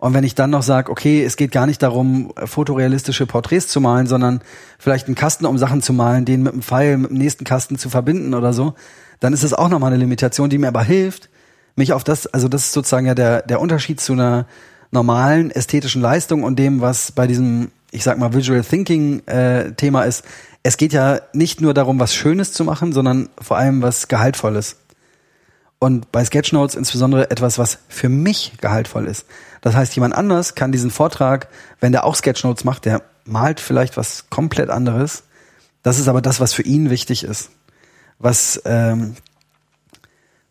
und wenn ich dann noch sage, okay, es geht gar nicht darum, fotorealistische Porträts zu malen, sondern vielleicht einen Kasten, um Sachen zu malen, den mit einem Pfeil mit dem nächsten Kasten zu verbinden oder so, dann ist es auch nochmal eine Limitation, die mir aber hilft, mich auf das, also das ist sozusagen ja der, der Unterschied zu einer normalen ästhetischen Leistung und dem, was bei diesem, ich sag mal, Visual Thinking äh, Thema ist. Es geht ja nicht nur darum, was Schönes zu machen, sondern vor allem was Gehaltvolles. Und bei Sketchnotes insbesondere etwas, was für mich gehaltvoll ist. Das heißt, jemand anders kann diesen Vortrag, wenn der auch Sketchnotes macht, der malt vielleicht was komplett anderes. Das ist aber das, was für ihn wichtig ist. Was ähm,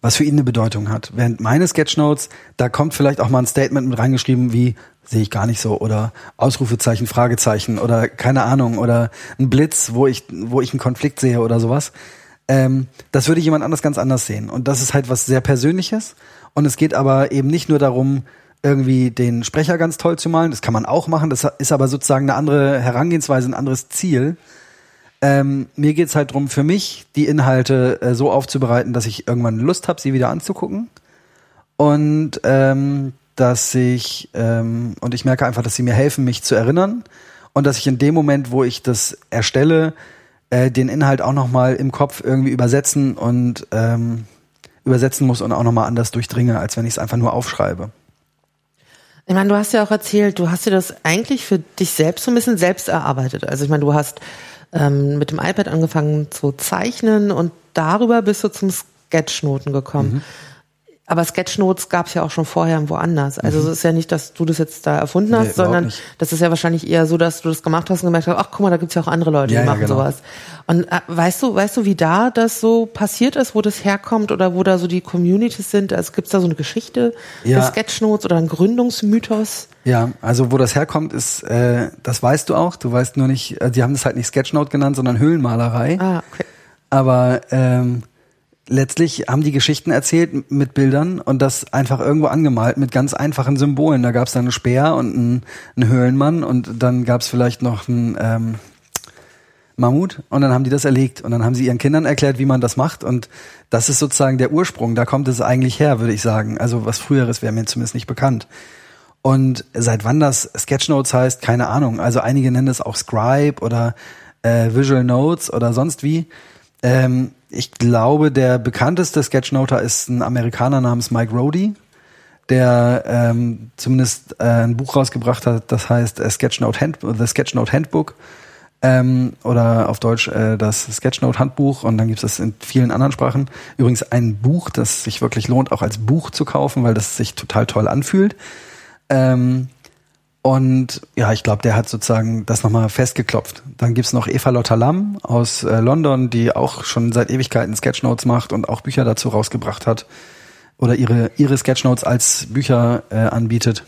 was für ihn eine Bedeutung hat. Während meine Sketchnotes, da kommt vielleicht auch mal ein Statement mit reingeschrieben wie sehe ich gar nicht so oder Ausrufezeichen, Fragezeichen oder keine Ahnung oder ein Blitz, wo ich wo ich einen Konflikt sehe oder sowas. Ähm, das würde jemand anders ganz anders sehen. Und das ist halt was sehr Persönliches. Und es geht aber eben nicht nur darum irgendwie den Sprecher ganz toll zu malen, das kann man auch machen, das ist aber sozusagen eine andere Herangehensweise, ein anderes Ziel. Ähm, mir geht's halt drum, für mich die Inhalte äh, so aufzubereiten, dass ich irgendwann Lust habe, sie wieder anzugucken. Und ähm, dass ich, ähm, und ich merke einfach, dass sie mir helfen, mich zu erinnern. Und dass ich in dem Moment, wo ich das erstelle, äh, den Inhalt auch nochmal im Kopf irgendwie übersetzen und ähm, übersetzen muss und auch nochmal anders durchdringe, als wenn ich es einfach nur aufschreibe. Ich meine, du hast ja auch erzählt, du hast dir das eigentlich für dich selbst so ein bisschen selbst erarbeitet. Also ich meine, du hast ähm, mit dem iPad angefangen zu zeichnen und darüber bist du zum Sketchnoten gekommen. Mhm. Aber Sketchnotes gab es ja auch schon vorher woanders. Also mhm. es ist ja nicht, dass du das jetzt da erfunden hast, nee, sondern das ist ja wahrscheinlich eher so, dass du das gemacht hast und gemerkt hast, ach guck mal, da gibt's ja auch andere Leute, ja, die machen ja, genau. sowas. Und äh, weißt du, weißt du, wie da das so passiert ist, wo das herkommt oder wo da so die Communities sind? Also gibt's da so eine Geschichte ja. Sketchnotes oder einen Gründungsmythos? Ja, also wo das herkommt, ist, äh, das weißt du auch. Du weißt nur nicht, äh, die haben das halt nicht Sketchnote genannt, sondern Höhlenmalerei. Ah, okay. Aber ähm, letztlich haben die Geschichten erzählt mit Bildern und das einfach irgendwo angemalt mit ganz einfachen Symbolen. Da gab es dann einen Speer und einen, einen Höhlenmann und dann gab es vielleicht noch einen ähm, Mammut und dann haben die das erlegt und dann haben sie ihren Kindern erklärt, wie man das macht und das ist sozusagen der Ursprung. Da kommt es eigentlich her, würde ich sagen. Also was früheres wäre mir zumindest nicht bekannt. Und seit wann das Sketchnotes heißt, keine Ahnung. Also einige nennen es auch Scribe oder äh, Visual Notes oder sonst wie. Ähm, ich glaube, der bekannteste Sketchnoter ist ein Amerikaner namens Mike Rody, der ähm, zumindest äh, ein Buch rausgebracht hat, das heißt äh, Sketchnote Hand The Sketchnote Handbook ähm, oder auf Deutsch äh, das Sketchnote Handbuch und dann gibt es das in vielen anderen Sprachen. Übrigens ein Buch, das sich wirklich lohnt, auch als Buch zu kaufen, weil das sich total toll anfühlt. Ähm, und ja, ich glaube, der hat sozusagen das nochmal festgeklopft. Dann gibt's noch Eva Lotta Lamm aus äh, London, die auch schon seit Ewigkeiten Sketchnotes macht und auch Bücher dazu rausgebracht hat. Oder ihre, ihre Sketchnotes als Bücher äh, anbietet.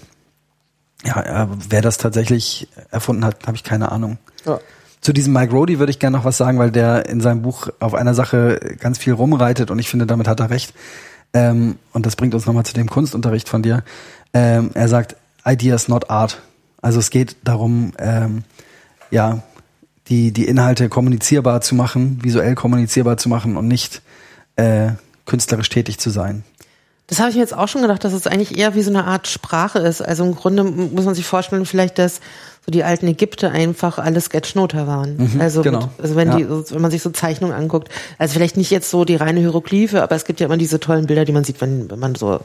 Ja, äh, wer das tatsächlich erfunden hat, habe ich keine Ahnung. Ja. Zu diesem Mike Rody würde ich gerne noch was sagen, weil der in seinem Buch auf einer Sache ganz viel rumreitet und ich finde, damit hat er recht. Ähm, und das bringt uns nochmal zu dem Kunstunterricht von dir. Ähm, er sagt, Ideas not Art. Also es geht darum, ähm, ja, die, die Inhalte kommunizierbar zu machen, visuell kommunizierbar zu machen und nicht äh, künstlerisch tätig zu sein. Das habe ich mir jetzt auch schon gedacht, dass es eigentlich eher wie so eine Art Sprache ist. Also im Grunde muss man sich vorstellen, vielleicht, dass so die alten Ägypter einfach alle Sketchnoter waren. Mhm, also, genau. mit, also wenn ja. die, wenn man sich so Zeichnungen anguckt, also vielleicht nicht jetzt so die reine Hieroglyphe, aber es gibt ja immer diese tollen Bilder, die man sieht, wenn, wenn man so,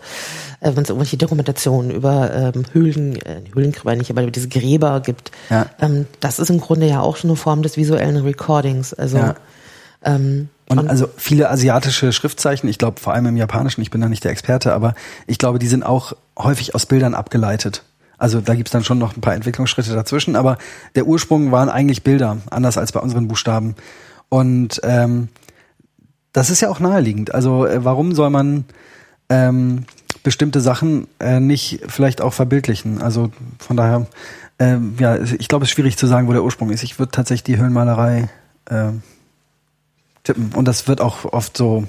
äh, wenn es irgendwelche Dokumentationen über ähm, Höhlen, äh, Höhlengräber nicht, aber über diese Gräber gibt. Ja. Ähm, das ist im Grunde ja auch schon eine Form des visuellen Recordings. Also ja. ähm, und also viele asiatische Schriftzeichen, ich glaube vor allem im Japanischen, ich bin da nicht der Experte, aber ich glaube, die sind auch häufig aus Bildern abgeleitet. Also da gibt's dann schon noch ein paar Entwicklungsschritte dazwischen, aber der Ursprung waren eigentlich Bilder, anders als bei unseren Buchstaben. Und ähm, das ist ja auch naheliegend. Also äh, warum soll man ähm, bestimmte Sachen äh, nicht vielleicht auch verbildlichen? Also von daher, ähm, ja, ich glaube, es ist schwierig zu sagen, wo der Ursprung ist. Ich würde tatsächlich die Höhlenmalerei äh, tippen. Und das wird auch oft so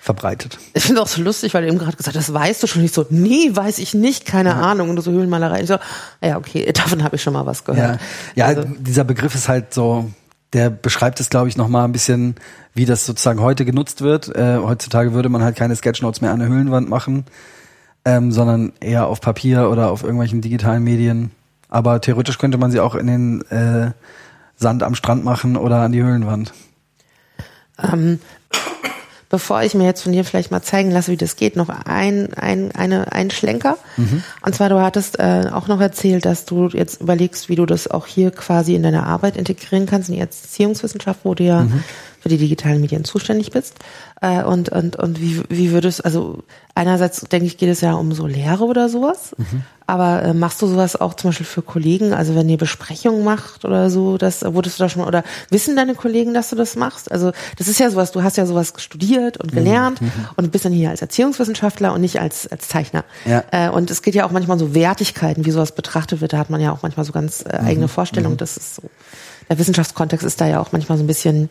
verbreitet. Ich finde auch so lustig, weil du eben gerade gesagt hast, das weißt du schon nicht so. Nee, weiß ich nicht, keine ja. Ahnung. Und du so Höhlenmalerei. Ich so, ja, okay, davon habe ich schon mal was gehört. Ja, ja also, dieser Begriff ist halt so, der beschreibt es, glaube ich, noch mal ein bisschen, wie das sozusagen heute genutzt wird. Äh, heutzutage würde man halt keine Sketchnotes mehr an der Höhlenwand machen, ähm, sondern eher auf Papier oder auf irgendwelchen digitalen Medien. Aber theoretisch könnte man sie auch in den äh, Sand am Strand machen oder an die Höhlenwand. Ähm, bevor ich mir jetzt von dir vielleicht mal zeigen lasse, wie das geht, noch ein, ein, eine, ein Schlenker. Mhm. Und zwar, du hattest äh, auch noch erzählt, dass du jetzt überlegst, wie du das auch hier quasi in deine Arbeit integrieren kannst, in die Erziehungswissenschaft, wo du ja mhm. Für die digitalen Medien zuständig bist. Äh, und, und, und wie, wie würdest, also einerseits denke ich, geht es ja um so Lehre oder sowas. Mhm. Aber äh, machst du sowas auch zum Beispiel für Kollegen? Also wenn ihr Besprechungen macht oder so, das wurdest du da schon oder wissen deine Kollegen, dass du das machst? Also das ist ja sowas, du hast ja sowas studiert und gelernt mhm. mhm. und bist dann hier als Erziehungswissenschaftler und nicht als, als Zeichner. Ja. Äh, und es geht ja auch manchmal so Wertigkeiten, wie sowas betrachtet wird. Da hat man ja auch manchmal so ganz äh, eigene mhm. Vorstellungen. Mhm. Das ist so. Der Wissenschaftskontext ist da ja auch manchmal so ein bisschen,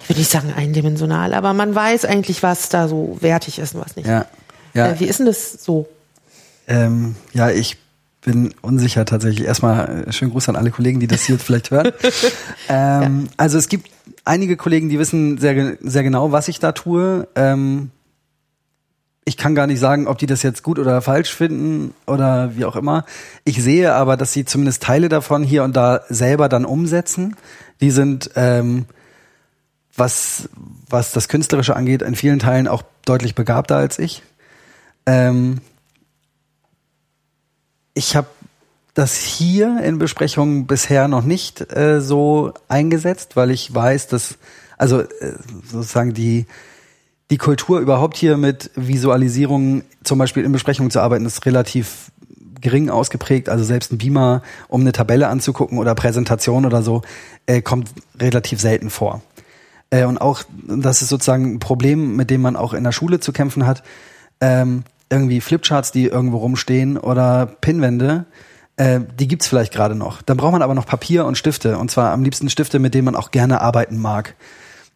ich würde nicht sagen eindimensional, aber man weiß eigentlich, was da so wertig ist und was nicht. Ja. Ja. Äh, wie ist denn das so? Ähm, ja, ich bin unsicher tatsächlich. Erstmal äh, schönen Gruß an alle Kollegen, die das hier vielleicht hören. Ähm, ja. Also es gibt einige Kollegen, die wissen sehr, sehr genau, was ich da tue. Ähm, ich kann gar nicht sagen, ob die das jetzt gut oder falsch finden oder wie auch immer. Ich sehe aber, dass sie zumindest Teile davon hier und da selber dann umsetzen. Die sind, ähm, was, was das Künstlerische angeht, in vielen Teilen auch deutlich begabter als ich. Ähm, ich habe das hier in Besprechungen bisher noch nicht äh, so eingesetzt, weil ich weiß, dass also äh, sozusagen die die Kultur überhaupt hier mit Visualisierung zum Beispiel in Besprechungen zu arbeiten ist relativ gering ausgeprägt. Also selbst ein Beamer, um eine Tabelle anzugucken oder Präsentation oder so, äh, kommt relativ selten vor. Äh, und auch das ist sozusagen ein Problem, mit dem man auch in der Schule zu kämpfen hat. Ähm, irgendwie Flipcharts, die irgendwo rumstehen oder Pinwände, äh, die gibt's vielleicht gerade noch. Dann braucht man aber noch Papier und Stifte und zwar am liebsten Stifte, mit denen man auch gerne arbeiten mag.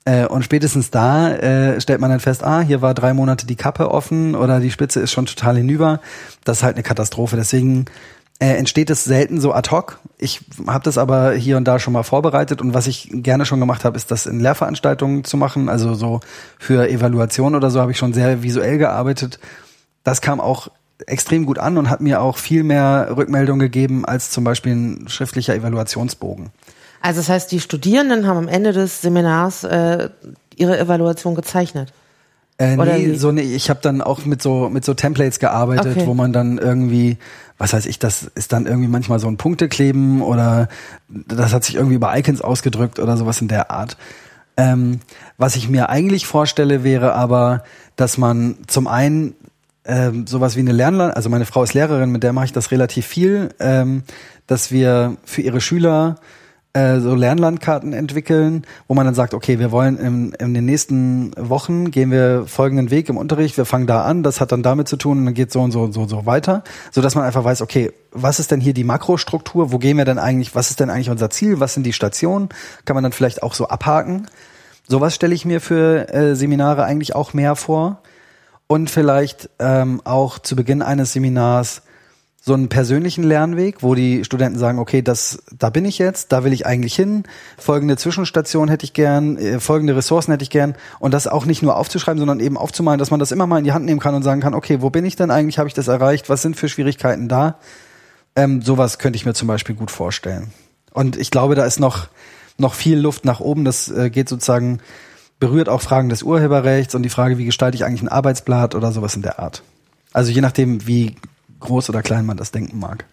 Äh, und spätestens da äh, stellt man dann fest, ah, hier war drei Monate die Kappe offen oder die Spitze ist schon total hinüber. Das ist halt eine Katastrophe. Deswegen äh, entsteht es selten so ad hoc. Ich habe das aber hier und da schon mal vorbereitet und was ich gerne schon gemacht habe, ist das in Lehrveranstaltungen zu machen. Also so für Evaluation oder so habe ich schon sehr visuell gearbeitet das kam auch extrem gut an und hat mir auch viel mehr Rückmeldung gegeben als zum Beispiel ein schriftlicher Evaluationsbogen. Also das heißt, die Studierenden haben am Ende des Seminars äh, ihre Evaluation gezeichnet. Äh, nee, wie? so nee, ich habe dann auch mit so mit so Templates gearbeitet, Okay. wo man dann irgendwie, was weiß ich, das ist dann irgendwie manchmal so ein Punktekleben oder das hat sich irgendwie über Icons ausgedrückt oder sowas in der Art. Ähm, was ich mir eigentlich vorstelle, wäre aber, dass man zum einen ähm, sowas wie eine Lernland, also meine Frau ist Lehrerin, mit der mache ich das relativ viel, ähm, dass wir für ihre Schüler äh, so Lernlandkarten entwickeln, wo man dann sagt, okay, wir wollen in, in den nächsten Wochen gehen wir folgenden Weg im Unterricht, wir fangen da an, das hat dann damit zu tun dann geht so und so und so und so weiter, so dass man einfach weiß, okay, was ist denn hier die Makrostruktur, wo gehen wir denn eigentlich, was ist denn eigentlich unser Ziel, was sind die Stationen, kann man dann vielleicht auch so abhaken. Sowas stelle ich mir für äh, Seminare eigentlich auch mehr vor und vielleicht ähm, auch zu Beginn eines Seminars so einen persönlichen Lernweg, wo die Studenten sagen, okay, das, da bin ich jetzt, da will ich eigentlich hin, folgende Zwischenstation hätte ich gern, äh, folgende Ressourcen hätte ich gern und das auch nicht nur aufzuschreiben, sondern eben aufzumalen, dass man das immer mal in die Hand nehmen kann und sagen kann, okay, wo bin ich denn eigentlich, habe ich das erreicht, was sind für Schwierigkeiten da? Ähm, sowas könnte ich mir zum Beispiel gut vorstellen. Und ich glaube, da ist noch, noch viel Luft nach oben, das äh, geht sozusagen, berührt auch Fragen des Urheberrechts und die Frage, wie gestalte ich eigentlich ein Arbeitsblatt oder sowas in der Art. Also je nachdem, wie groß oder klein man das denken mag.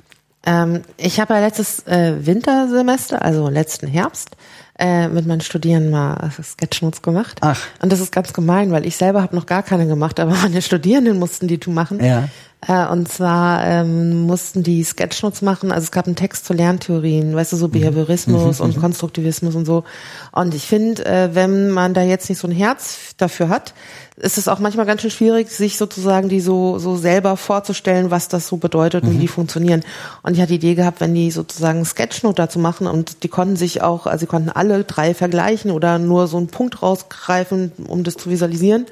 Ähm, ich habe ja letztes äh, Wintersemester, also letzten Herbst, äh, mit meinen Studierenden mal Sketchnotes gemacht. Ach. Und das ist ganz gemein, weil ich selber habe noch gar keine gemacht, aber meine Studierenden mussten die tu machen. Ja. Äh, und zwar ähm, mussten die Sketchnotes machen. Also es gab einen Text zu Lerntheorien, weißt du, so Behaviorismus und Konstruktivismus und so. Und ich finde, äh, wenn man da jetzt nicht so ein Herz dafür hat, ist es auch manchmal ganz schön schwierig, sich sozusagen die so, so selber vorzustellen, was das so bedeutet und wie die funktionieren. Und ich hatte die Idee gehabt, wenn die sozusagen Sketchnote dazu machen und die konnten sich auch, also sie konnten alle drei vergleichen oder nur so einen Punkt rausgreifen, um das zu visualisieren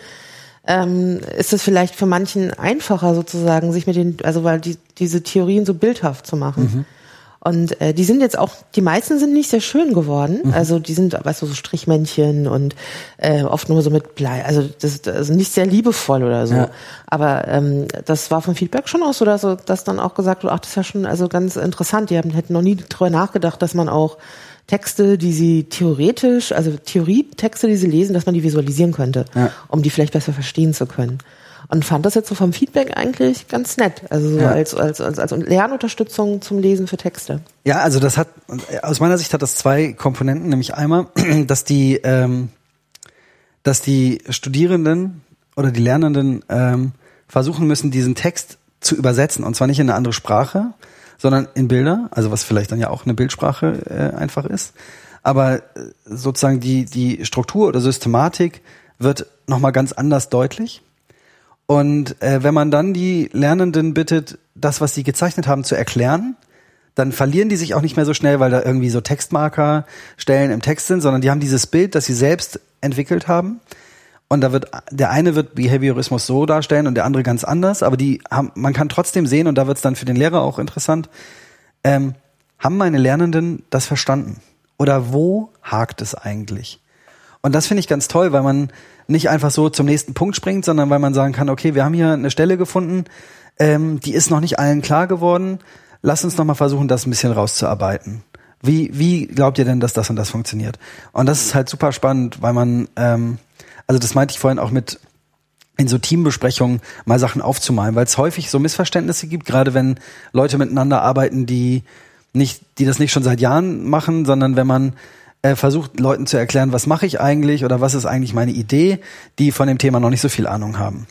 ähm, ist es vielleicht für manchen einfacher sozusagen, sich mit den, also weil die, diese Theorien so bildhaft zu machen. Und äh, die sind jetzt auch, die meisten sind nicht sehr schön geworden. Also die sind, weißt du, so Strichmännchen und äh, oft nur so mit Blei. Also das ist also nicht sehr liebevoll oder so. Ja. Aber ähm, das war vom Feedback schon auch so, dass, dass dann auch gesagt wurde, ach, das ist ja schon also ganz interessant. Die haben, hätten noch nie drüber nachgedacht, dass man auch Texte, die sie theoretisch, also Theorietexte, die sie lesen, dass man die visualisieren könnte, Ja. um die vielleicht besser verstehen zu können. Und fand das jetzt so vom Feedback eigentlich ganz nett. Also so Ja. als, als, als, als Lernunterstützung zum Lesen für Texte. Ja, also das hat, aus meiner Sicht hat das zwei Komponenten, nämlich einmal, dass die, ähm, dass die Studierenden oder die Lernenden ähm, versuchen müssen, diesen Text zu übersetzen und zwar nicht in eine andere Sprache, sondern in Bilder, also was vielleicht dann ja auch eine Bildsprache äh, einfach ist. Aber äh, sozusagen die, die Struktur oder Systematik wird nochmal ganz anders deutlich. Und äh, wenn man dann die Lernenden bittet, das, was sie gezeichnet haben, zu erklären, dann verlieren die sich auch nicht mehr so schnell, weil da irgendwie so Textmarker Stellen im Text sind, sondern die haben dieses Bild, das sie selbst entwickelt haben. Und da wird der eine wird Behaviorismus so darstellen und der andere ganz anders, aber die haben, man kann trotzdem sehen und da wird es dann für den Lehrer auch interessant. Ähm, haben meine Lernenden das verstanden? Oder wo hakt es eigentlich? Und das finde ich ganz toll, weil man nicht einfach so zum nächsten Punkt springt, sondern weil man sagen kann, okay, wir haben hier eine Stelle gefunden, ähm, die ist noch nicht allen klar geworden. Lass uns noch mal versuchen, das ein bisschen rauszuarbeiten. Wie, wie glaubt ihr denn, dass das und das funktioniert? Und das ist halt super spannend, weil man, ähm, also das meinte ich vorhin auch mit in so Teambesprechungen mal Sachen aufzumalen, weil es häufig so Missverständnisse gibt, gerade wenn Leute miteinander arbeiten, die nicht, die das nicht schon seit Jahren machen, sondern wenn man äh, versucht, Leuten zu erklären, was mache ich eigentlich oder was ist eigentlich meine Idee, die von dem Thema noch nicht so viel Ahnung haben.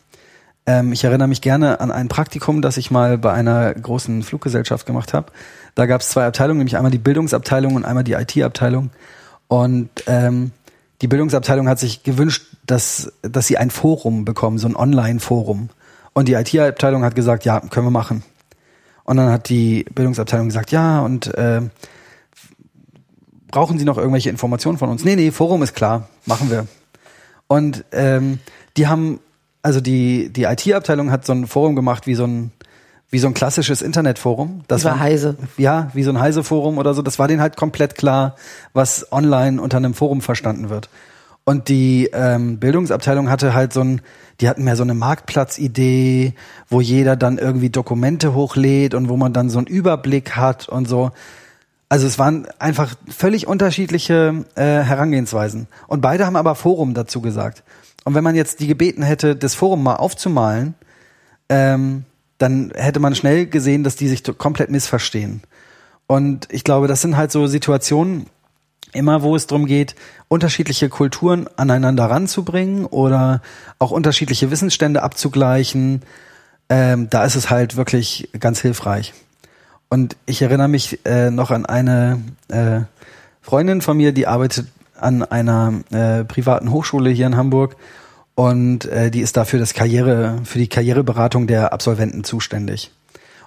Ähm, ich erinnere mich gerne an ein Praktikum, das ich mal bei einer großen Fluggesellschaft gemacht habe. Da gab es zwei Abteilungen, nämlich einmal die Bildungsabteilung und einmal die IT-Abteilung. Und ähm, die Bildungsabteilung hat sich gewünscht, dass, dass sie ein Forum bekommen, so ein Online-Forum. Und die IT-Abteilung hat gesagt, ja, können wir machen. Und dann hat die Bildungsabteilung gesagt, ja, und äh, brauchen Sie noch irgendwelche Informationen von uns? Nee, nee, Forum ist klar, machen wir. Und ähm, die haben, also die, die IT-Abteilung hat so ein Forum gemacht wie so ein, wie so ein klassisches Internetforum. Das war Heise. Ja, wie so ein Heise-Forum oder so. Das war denen halt komplett klar, was online unter einem Forum verstanden wird. Und die ähm, Bildungsabteilung hatte halt so ein, die hatten mehr so eine Marktplatzidee, wo jeder dann irgendwie Dokumente hochlädt und wo man dann so einen Überblick hat und so. Also es waren einfach völlig unterschiedliche äh, Herangehensweisen. Und beide haben aber Forum dazu gesagt. Und wenn man jetzt die gebeten hätte, das Forum mal aufzumalen, ähm, dann hätte man schnell gesehen, dass die sich komplett missverstehen. Und ich glaube, das sind halt so Situationen, immer wo es darum geht, unterschiedliche Kulturen aneinander ranzubringen oder auch unterschiedliche Wissensstände abzugleichen, ähm, da ist es halt wirklich ganz hilfreich. Und ich erinnere mich äh, noch an eine äh, Freundin von mir, die arbeitet an einer äh, privaten Hochschule hier in Hamburg und äh, die ist dafür das Karriere für die Karriereberatung der Absolventen zuständig.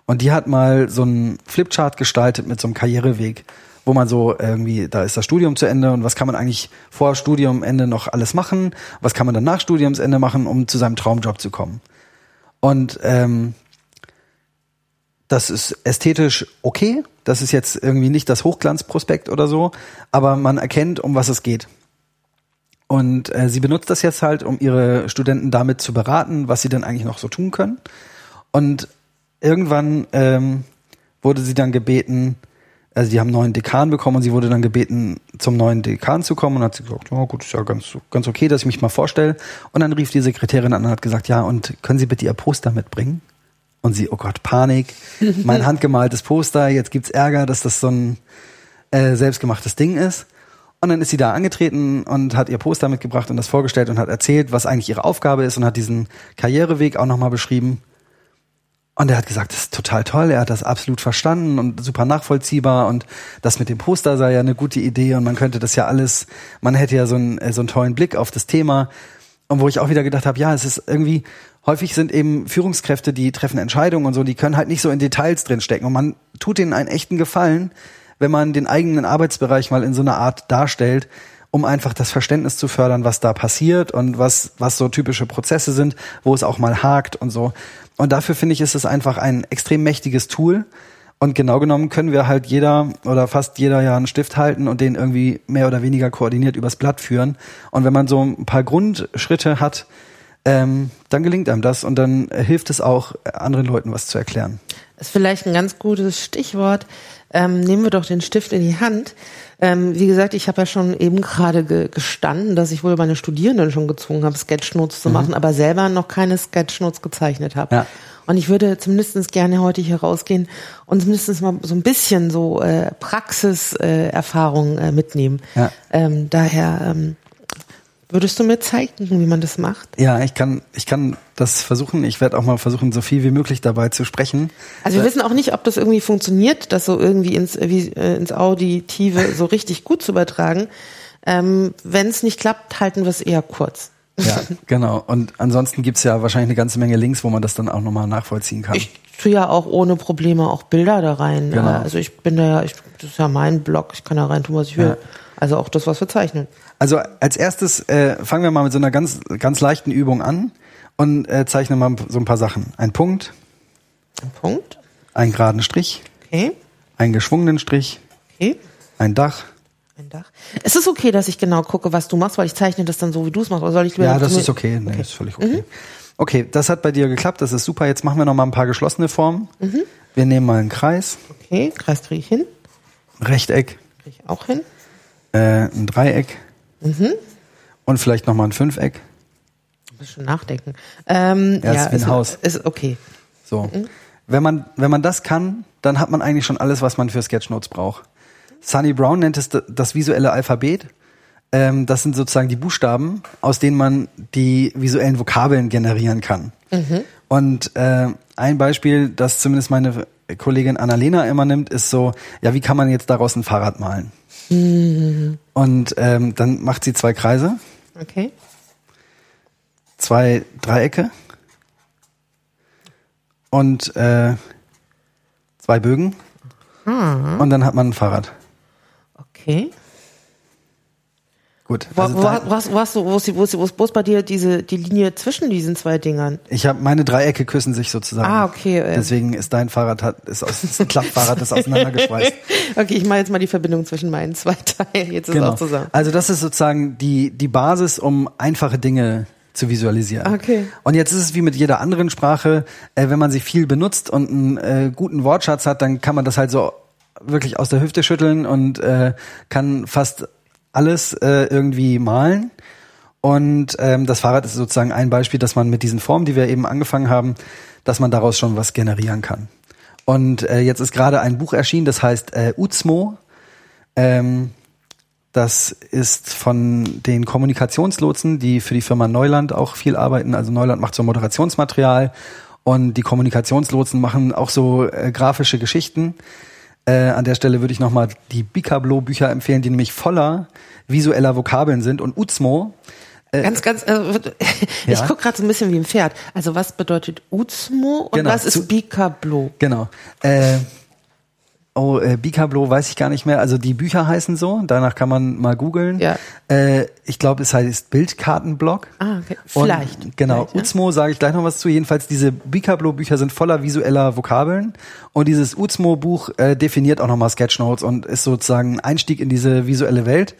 Und die hat mal so einen Flipchart gestaltet mit so einem Karriereweg, wo man so irgendwie, da ist das Studium zu Ende und was kann man eigentlich vor Studiumende noch alles machen, was kann man dann nach Studiumsende machen, um zu seinem Traumjob zu kommen. Und ähm, das ist ästhetisch okay, das ist jetzt irgendwie nicht das Hochglanzprospekt oder so, aber man erkennt, um was es geht. Und äh, sie benutzt das jetzt halt, um ihre Studenten damit zu beraten, was sie denn eigentlich noch so tun können. Und irgendwann ähm, wurde sie dann gebeten, also die haben einen neuen Dekan bekommen und sie wurde dann gebeten, zum neuen Dekan zu kommen und hat sie gesagt, ja gut, ist ja ganz, ganz okay, dass ich mich mal vorstelle. Und dann rief die Sekretärin an und hat gesagt, ja, und können Sie bitte Ihr Poster mitbringen? Und sie, oh Gott, Panik, mein handgemaltes Poster, jetzt gibt's Ärger, dass das so ein äh, selbstgemachtes Ding ist. Und dann ist sie da angetreten und hat ihr Poster mitgebracht und das vorgestellt und hat erzählt, was eigentlich ihre Aufgabe ist und hat diesen Karriereweg auch nochmal beschrieben. Und er hat gesagt, das ist total toll, er hat das absolut verstanden und super nachvollziehbar und das mit dem Poster sei ja eine gute Idee und man könnte das ja alles, man hätte ja so einen, äh, so einen tollen Blick auf das Thema. Und wo ich auch wieder gedacht habe, ja, es ist irgendwie, häufig sind eben Führungskräfte, die treffen Entscheidungen und so, die können halt nicht so in Details drinstecken und man tut ihnen einen echten Gefallen, wenn man den eigenen Arbeitsbereich mal in so einer Art darstellt, um einfach das Verständnis zu fördern, was da passiert und was, was so typische Prozesse sind, wo es auch mal hakt und so. Und dafür finde ich, ist es einfach ein extrem mächtiges Tool. Und genau genommen können wir halt jeder oder fast jeder ja einen Stift halten und den irgendwie mehr oder weniger koordiniert übers Blatt führen. Und wenn man so ein paar Grundschritte hat, ähm, dann gelingt einem das und dann hilft es auch, anderen Leuten was zu erklären. Das ist vielleicht ein ganz gutes Stichwort. Ähm, nehmen wir doch den Stift in die Hand. Ähm, wie gesagt, ich habe ja schon eben gerade ge gestanden, dass ich wohl meine Studierenden schon gezwungen habe, Sketchnotes zu mhm. machen, aber selber noch keine Sketchnotes gezeichnet habe. Ja. Und ich würde zumindest gerne heute hier rausgehen und zumindest mal so ein bisschen so äh, Praxiserfahrung äh, äh, mitnehmen. Ja. Ähm, daher ähm, Würdest du mir zeigen, wie man das macht? Ja, ich kann, ich kann das versuchen. Ich werde auch mal versuchen, so viel wie möglich dabei zu sprechen. Also wir äh, wissen auch nicht, ob das irgendwie funktioniert, das so irgendwie ins, wie, äh, ins Auditive so richtig gut zu übertragen. Ähm, Wenn es nicht klappt, halten wir es eher kurz. Ja, genau. Und ansonsten gibt's ja wahrscheinlich eine ganze Menge Links, wo man das dann auch nochmal nachvollziehen kann. Ich tue ja auch ohne Probleme auch Bilder da rein. Genau. Also ich bin da ja, ich, das ist ja mein Blog, ich kann da rein tun, was ich will. Ja. Also auch das, was wir zeichnen. Also als erstes äh, fangen wir mal mit so einer ganz, ganz leichten Übung an und äh, zeichnen mal so ein paar Sachen. Ein Punkt. Ein Punkt. Einen geraden Strich. Okay. Einen geschwungenen Strich. Okay. Ein Dach. Ein Dach. Es ist okay, dass ich genau gucke, was du machst, weil ich zeichne das dann so, wie du es machst. Oder soll ich ja, das ist okay. Nee, okay. ist völlig okay. Mhm. Okay, das hat bei dir geklappt, das ist super. Jetzt machen wir noch mal ein paar geschlossene Formen. Mhm. Wir nehmen mal einen Kreis. Okay, Kreis kriege ich hin. Rechteck. Kriege ich auch hin. Äh, ein Dreieck. Mhm. Und vielleicht nochmal ein Fünfeck. Ein bisschen nachdenken. Ähm, ja, ja ist wie ein Haus. Ist okay. So. Mhm. Wenn man, wenn man das kann, dann hat man eigentlich schon alles, was man für Sketchnotes braucht. Sunny Brown nennt es das visuelle Alphabet. Ähm, das sind sozusagen die Buchstaben, aus denen man die visuellen Vokabeln generieren kann. Mhm. Und äh, ein Beispiel, das zumindest meine Kollegin Annalena immer nimmt, ist so, ja, wie kann man jetzt daraus ein Fahrrad malen? Mhm. Und ähm, dann macht sie zwei Kreise. Okay. Zwei Dreiecke. Und äh, zwei Bögen. Mhm. Und dann hat man ein Fahrrad. Okay. Gut. Wo, also wo, wo, hast, wo, hast du, wo, ist, wo, ist, wo ist bei dir diese die Linie zwischen diesen zwei Dingern? Ich habe meine Dreiecke küssen sich sozusagen. Ah, okay, äh. Deswegen ist dein Fahrrad hat, ist aus ist ein Klappfahrrad ist auseinandergeschweißt. Okay, ich mache jetzt mal die Verbindung zwischen meinen zwei Teilen. Jetzt ist es auch zusammen. Also das ist sozusagen die die Basis, um einfache Dinge zu visualisieren. Okay. Und jetzt ist es wie mit jeder anderen Sprache, äh, wenn man sie viel benutzt und einen äh, guten Wortschatz hat, dann kann man das halt so wirklich aus der Hüfte schütteln und äh, kann fast alles äh, irgendwie malen. Und ähm, das Fahrrad ist sozusagen ein Beispiel, dass man mit diesen Formen, die wir eben angefangen haben, dass man daraus schon was generieren kann. Und äh, jetzt ist gerade ein Buch erschienen, das heißt äh, Uzmo. Ähm, das ist von den Kommunikationslotsen, die für die Firma Neuland auch viel arbeiten. Also Neuland macht so Moderationsmaterial und die Kommunikationslotsen machen auch so äh, grafische Geschichten. Äh, an der Stelle würde ich nochmal die Bicablo-Bücher empfehlen, die nämlich voller visueller Vokabeln sind. Und Uzmo, Ganz, ganz, äh, ich Ja. guck gerade so ein bisschen wie ein Pferd. Also was bedeutet Uzmo und Genau, was ist Bicablo? genau. Äh, oh, äh, Bicablo weiß ich gar nicht mehr. Also die Bücher heißen so, danach kann man mal googeln. Ja. Äh, ich glaube, es heißt Bildkartenblock. Ah, okay. Und Vielleicht. genau, Vielleicht, ja. Uzmo sage ich gleich noch was zu. Jedenfalls diese Bicablo-Bücher sind voller visueller Vokabeln und dieses Uzmo-Buch äh, definiert auch nochmal Sketchnotes und ist sozusagen ein Einstieg in diese visuelle Welt.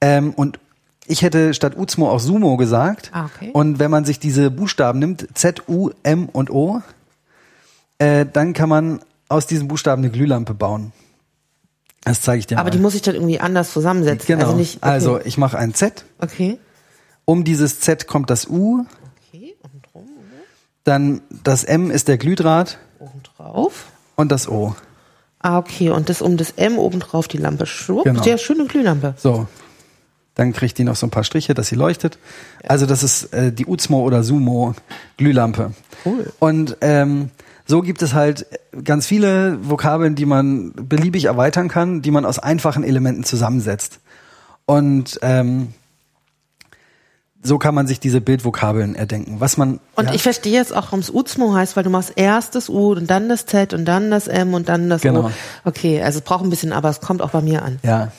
Ähm, und ich hätte statt Uzmo auch Sumo gesagt. Ah, okay. Und wenn man sich diese Buchstaben nimmt, Z, U, M und O, äh, dann kann man aus diesen Buchstaben eine Glühlampe bauen. Das zeige ich dir Aber mal. die muss ich dann irgendwie anders zusammensetzen. genau. Also, nicht, okay. also ich mache ein Z. Okay. Um dieses Z kommt das U, Okay, und drum, dann das M ist der Glühdraht oben drauf. und das O. Ah, okay. Und das um das M oben drauf die Lampe schwupp. Genau. Sehr schöne Glühlampe. So. Dann kriegt die noch so ein paar Striche, dass sie leuchtet. Also das ist äh, die Uzmo oder Sumo Glühlampe. Cool. Und ähm, so gibt es halt ganz viele Vokabeln, die man beliebig erweitern kann, die man aus einfachen Elementen zusammensetzt. Und ähm, so kann man sich diese Bildvokabeln erdenken. Was man Und ja, ich verstehe jetzt auch, warum es Uzmo heißt, weil du machst erst das U und dann das Z und dann das M und dann das Genau. O. Okay, also es braucht ein bisschen, aber es kommt auch bei mir an. Ja.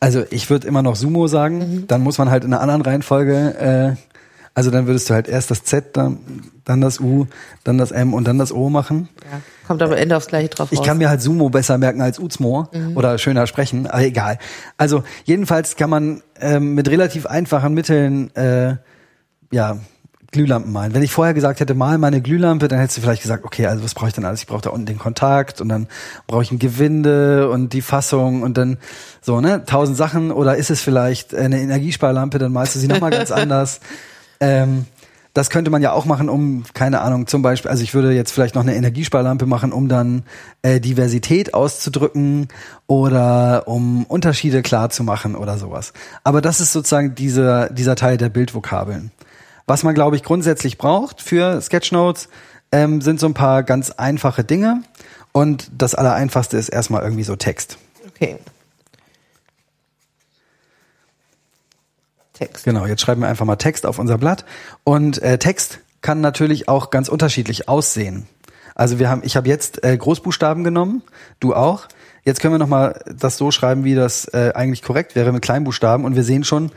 Also ich würde immer noch Sumo sagen. Mhm. Dann muss man halt in einer anderen Reihenfolge, äh, also dann würdest du halt erst das Z, dann, dann das U, dann das M und dann das O machen. Ja. Kommt aber am Ende aufs Gleiche drauf Ich raus. kann mir halt Sumo besser merken als Uzmo oder schöner sprechen, aber egal. Also jedenfalls kann man ähm, mit relativ einfachen Mitteln äh, ja Glühlampen malen. Wenn ich vorher gesagt hätte, mal meine Glühlampe, dann hättest du vielleicht gesagt, okay, also was brauche ich denn alles? Ich brauche da unten den Kontakt und dann brauche ich ein Gewinde und die Fassung und dann so, ne, tausend Sachen. Oder ist es vielleicht eine Energiesparlampe, dann malst du sie nochmal ganz anders. Ähm, das könnte man ja auch machen, um, keine Ahnung, zum Beispiel, also ich würde jetzt vielleicht noch eine Energiesparlampe machen, um dann äh, Diversität auszudrücken oder um Unterschiede klar zu machen oder sowas. Aber das ist sozusagen dieser, dieser Teil der Bildvokabeln. Was man, glaube ich, grundsätzlich braucht für Sketchnotes, ähm, sind so ein paar ganz einfache Dinge. Und das Allereinfachste ist erstmal irgendwie so Text. Okay. Text. Genau, jetzt schreiben wir einfach mal Text auf unser Blatt. Und äh, Text kann natürlich auch ganz unterschiedlich aussehen. Also wir haben, ich habe jetzt äh, Großbuchstaben genommen, du auch. Jetzt können wir noch mal das so schreiben, wie das äh, eigentlich korrekt wäre mit Kleinbuchstaben. Und wir sehen schon,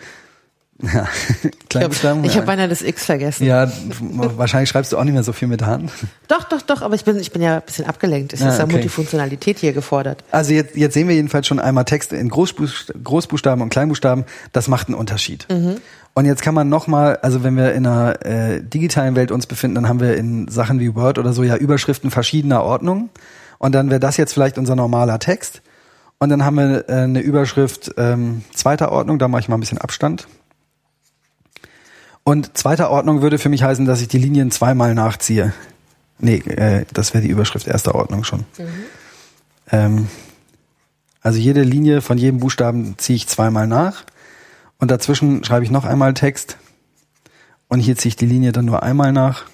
ja, Ich Kleinbuchstaben. habe ja. hab beinahe das X vergessen. ja, wahrscheinlich schreibst du auch nicht mehr so viel mit Hand. Doch, doch, doch, aber ich bin, ich bin ja ein bisschen abgelenkt. Es Ah, ist ja okay. Multifunktionalität hier gefordert. Also jetzt, jetzt sehen wir jedenfalls schon einmal Texte in Großbuch- Großbuchstaben und Kleinbuchstaben. Das macht einen Unterschied. Und jetzt kann man nochmal, also wenn wir in einer äh, digitalen Welt uns befinden, dann haben wir in Sachen wie Word oder so ja Überschriften verschiedener Ordnung. Und dann wäre das jetzt vielleicht unser normaler Text. Und dann haben wir äh, eine Überschrift ähm, zweiter Ordnung, da mache ich mal ein bisschen Abstand. Und zweiter Ordnung würde für mich heißen, dass ich die Linien zweimal nachziehe. Nee, äh, das wäre die Überschrift erster Ordnung schon. Ähm, also jede Linie von jedem Buchstaben ziehe ich zweimal nach und dazwischen schreibe ich noch einmal Text und hier ziehe ich die Linie dann nur einmal nach.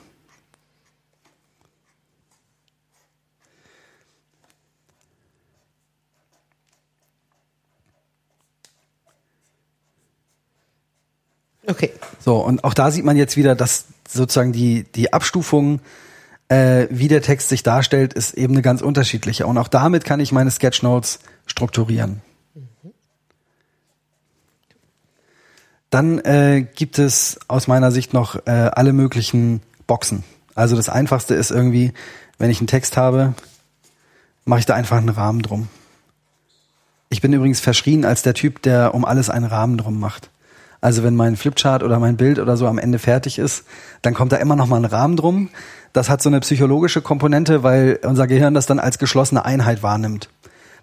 Okay. So, und auch da sieht man jetzt wieder, dass sozusagen die, die Abstufung, äh, wie der Text sich darstellt, ist eben eine ganz unterschiedliche. Und auch damit kann ich meine Sketchnotes strukturieren. Dann äh, gibt es aus meiner Sicht noch äh, alle möglichen Boxen. Also das Einfachste ist irgendwie, wenn ich einen Text habe, mache ich da einfach einen Rahmen drum. Ich bin übrigens verschrien als der Typ, der um alles einen Rahmen drum macht. Also wenn mein Flipchart oder mein Bild oder so am Ende fertig ist, dann kommt da immer noch mal ein Rahmen drum. Das hat so eine psychologische Komponente, weil unser Gehirn das dann als geschlossene Einheit wahrnimmt.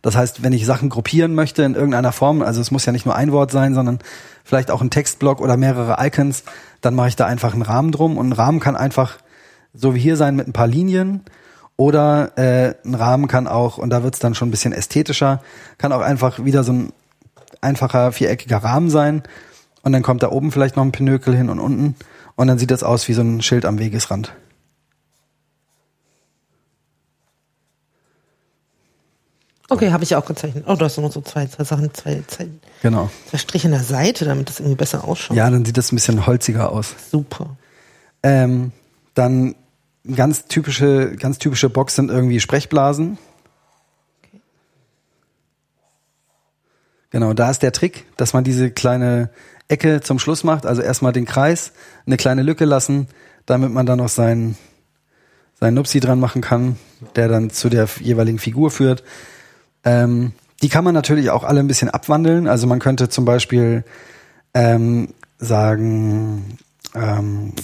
Das heißt, wenn ich Sachen gruppieren möchte in irgendeiner Form, also es muss ja nicht nur ein Wort sein, sondern vielleicht auch ein Textblock oder mehrere Icons, dann mache ich da einfach einen Rahmen drum. Und ein Rahmen kann einfach so wie hier sein mit ein paar Linien. Oder äh, ein Rahmen kann auch, und da wird's dann schon ein bisschen ästhetischer, kann auch einfach wieder so ein einfacher viereckiger Rahmen sein. Und dann kommt da oben vielleicht noch ein Pinökel hin und unten. Und dann sieht das aus wie so ein Schild am Wegesrand. Okay, habe ich auch gezeichnet. Oh, du hast noch so zwei, zwei Sachen, zwei, zwei, Genau. zwei Striche in der Seite, damit das irgendwie besser ausschaut. Ja, dann sieht das ein bisschen holziger aus. Super. Ähm, dann ganz typische, ganz typische Box sind irgendwie Sprechblasen. Okay. Genau, da ist der Trick, dass man diese kleine Ecke zum Schluss macht. Also erstmal den Kreis, eine kleine Lücke lassen, damit man dann noch seinen, seinen Nupsi dran machen kann, der dann zu der jeweiligen Figur führt. Ähm, die kann man natürlich auch alle ein bisschen abwandeln. Also man könnte zum Beispiel ähm, sagen, ähm,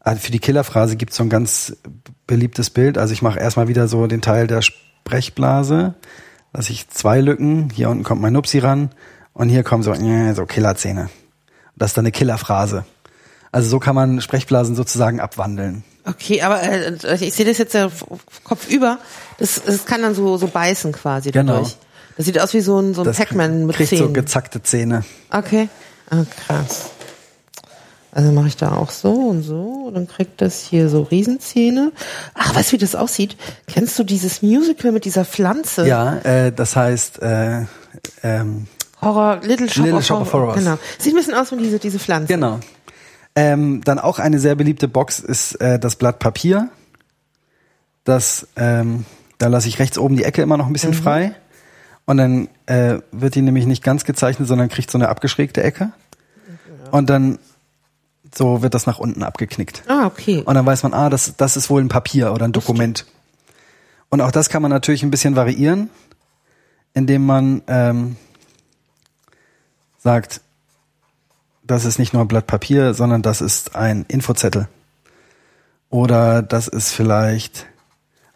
also für die Killerphrase gibt es so ein ganz beliebtes Bild. Also ich mache erstmal wieder so den Teil der Sprechblase. Lasse ich zwei Lücken. Hier unten kommt mein Nupsi ran. Und hier kommen so, äh, so Killerzähne. Das ist dann eine Killerphrase. Also so kann man Sprechblasen sozusagen abwandeln. Okay, aber äh, ich sehe das jetzt ja Kopf über. Das, das kann dann so, so beißen quasi Genau. dadurch. Das sieht aus wie so ein, so ein Das Pac-Man mit kriegt so Zähnen. gezackte Zähne. okay. Ah, krass. Also mache ich da auch so und so. Dann kriegt das hier so Riesenzähne. Ach, weißt du, wie das aussieht? Kennst du dieses Musical mit dieser Pflanze? Ja, äh, das heißt, äh, ähm, Horror, Little Shop, Little of, Shop of Horror. Horrors. Genau. Sieht ein bisschen aus wie diese, diese Pflanze. genau. Ähm, dann auch eine sehr beliebte Box ist äh, das Blatt Papier. Das, ähm, da lasse ich rechts oben die Ecke immer noch ein bisschen frei. Und dann äh, wird die nämlich nicht ganz gezeichnet, sondern kriegt so eine abgeschrägte Ecke. Und dann so wird das nach unten abgeknickt. Ah, okay. Und dann weiß man, ah, das, das ist wohl ein Papier oder ein Dokument. Und auch das kann man natürlich ein bisschen variieren, indem man ähm, sagt, das ist nicht nur ein Blatt Papier, sondern das ist ein Infozettel. Oder das ist vielleicht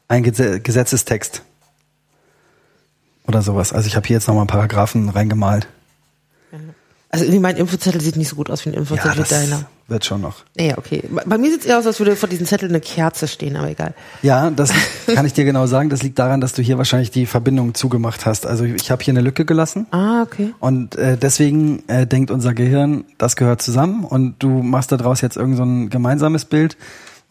ein Gese Gesetzestext. Oder sowas. Also ich habe hier jetzt nochmal Paragraphen reingemalt. Also irgendwie mein Infozettel sieht nicht so gut aus wie ein Ja, Infozettel das deiner. wird schon noch. Ja, okay. Bei bei mir sieht es eher aus, als würde vor diesem Zettel eine Kerze stehen, aber egal. Ja, das kann ich dir genau sagen. Das liegt daran, dass du hier wahrscheinlich die Verbindung zugemacht hast. Also ich habe hier eine Lücke gelassen. Ah, okay. Und äh, deswegen äh, denkt unser Gehirn, das gehört zusammen und du machst daraus jetzt irgend so ein gemeinsames Bild.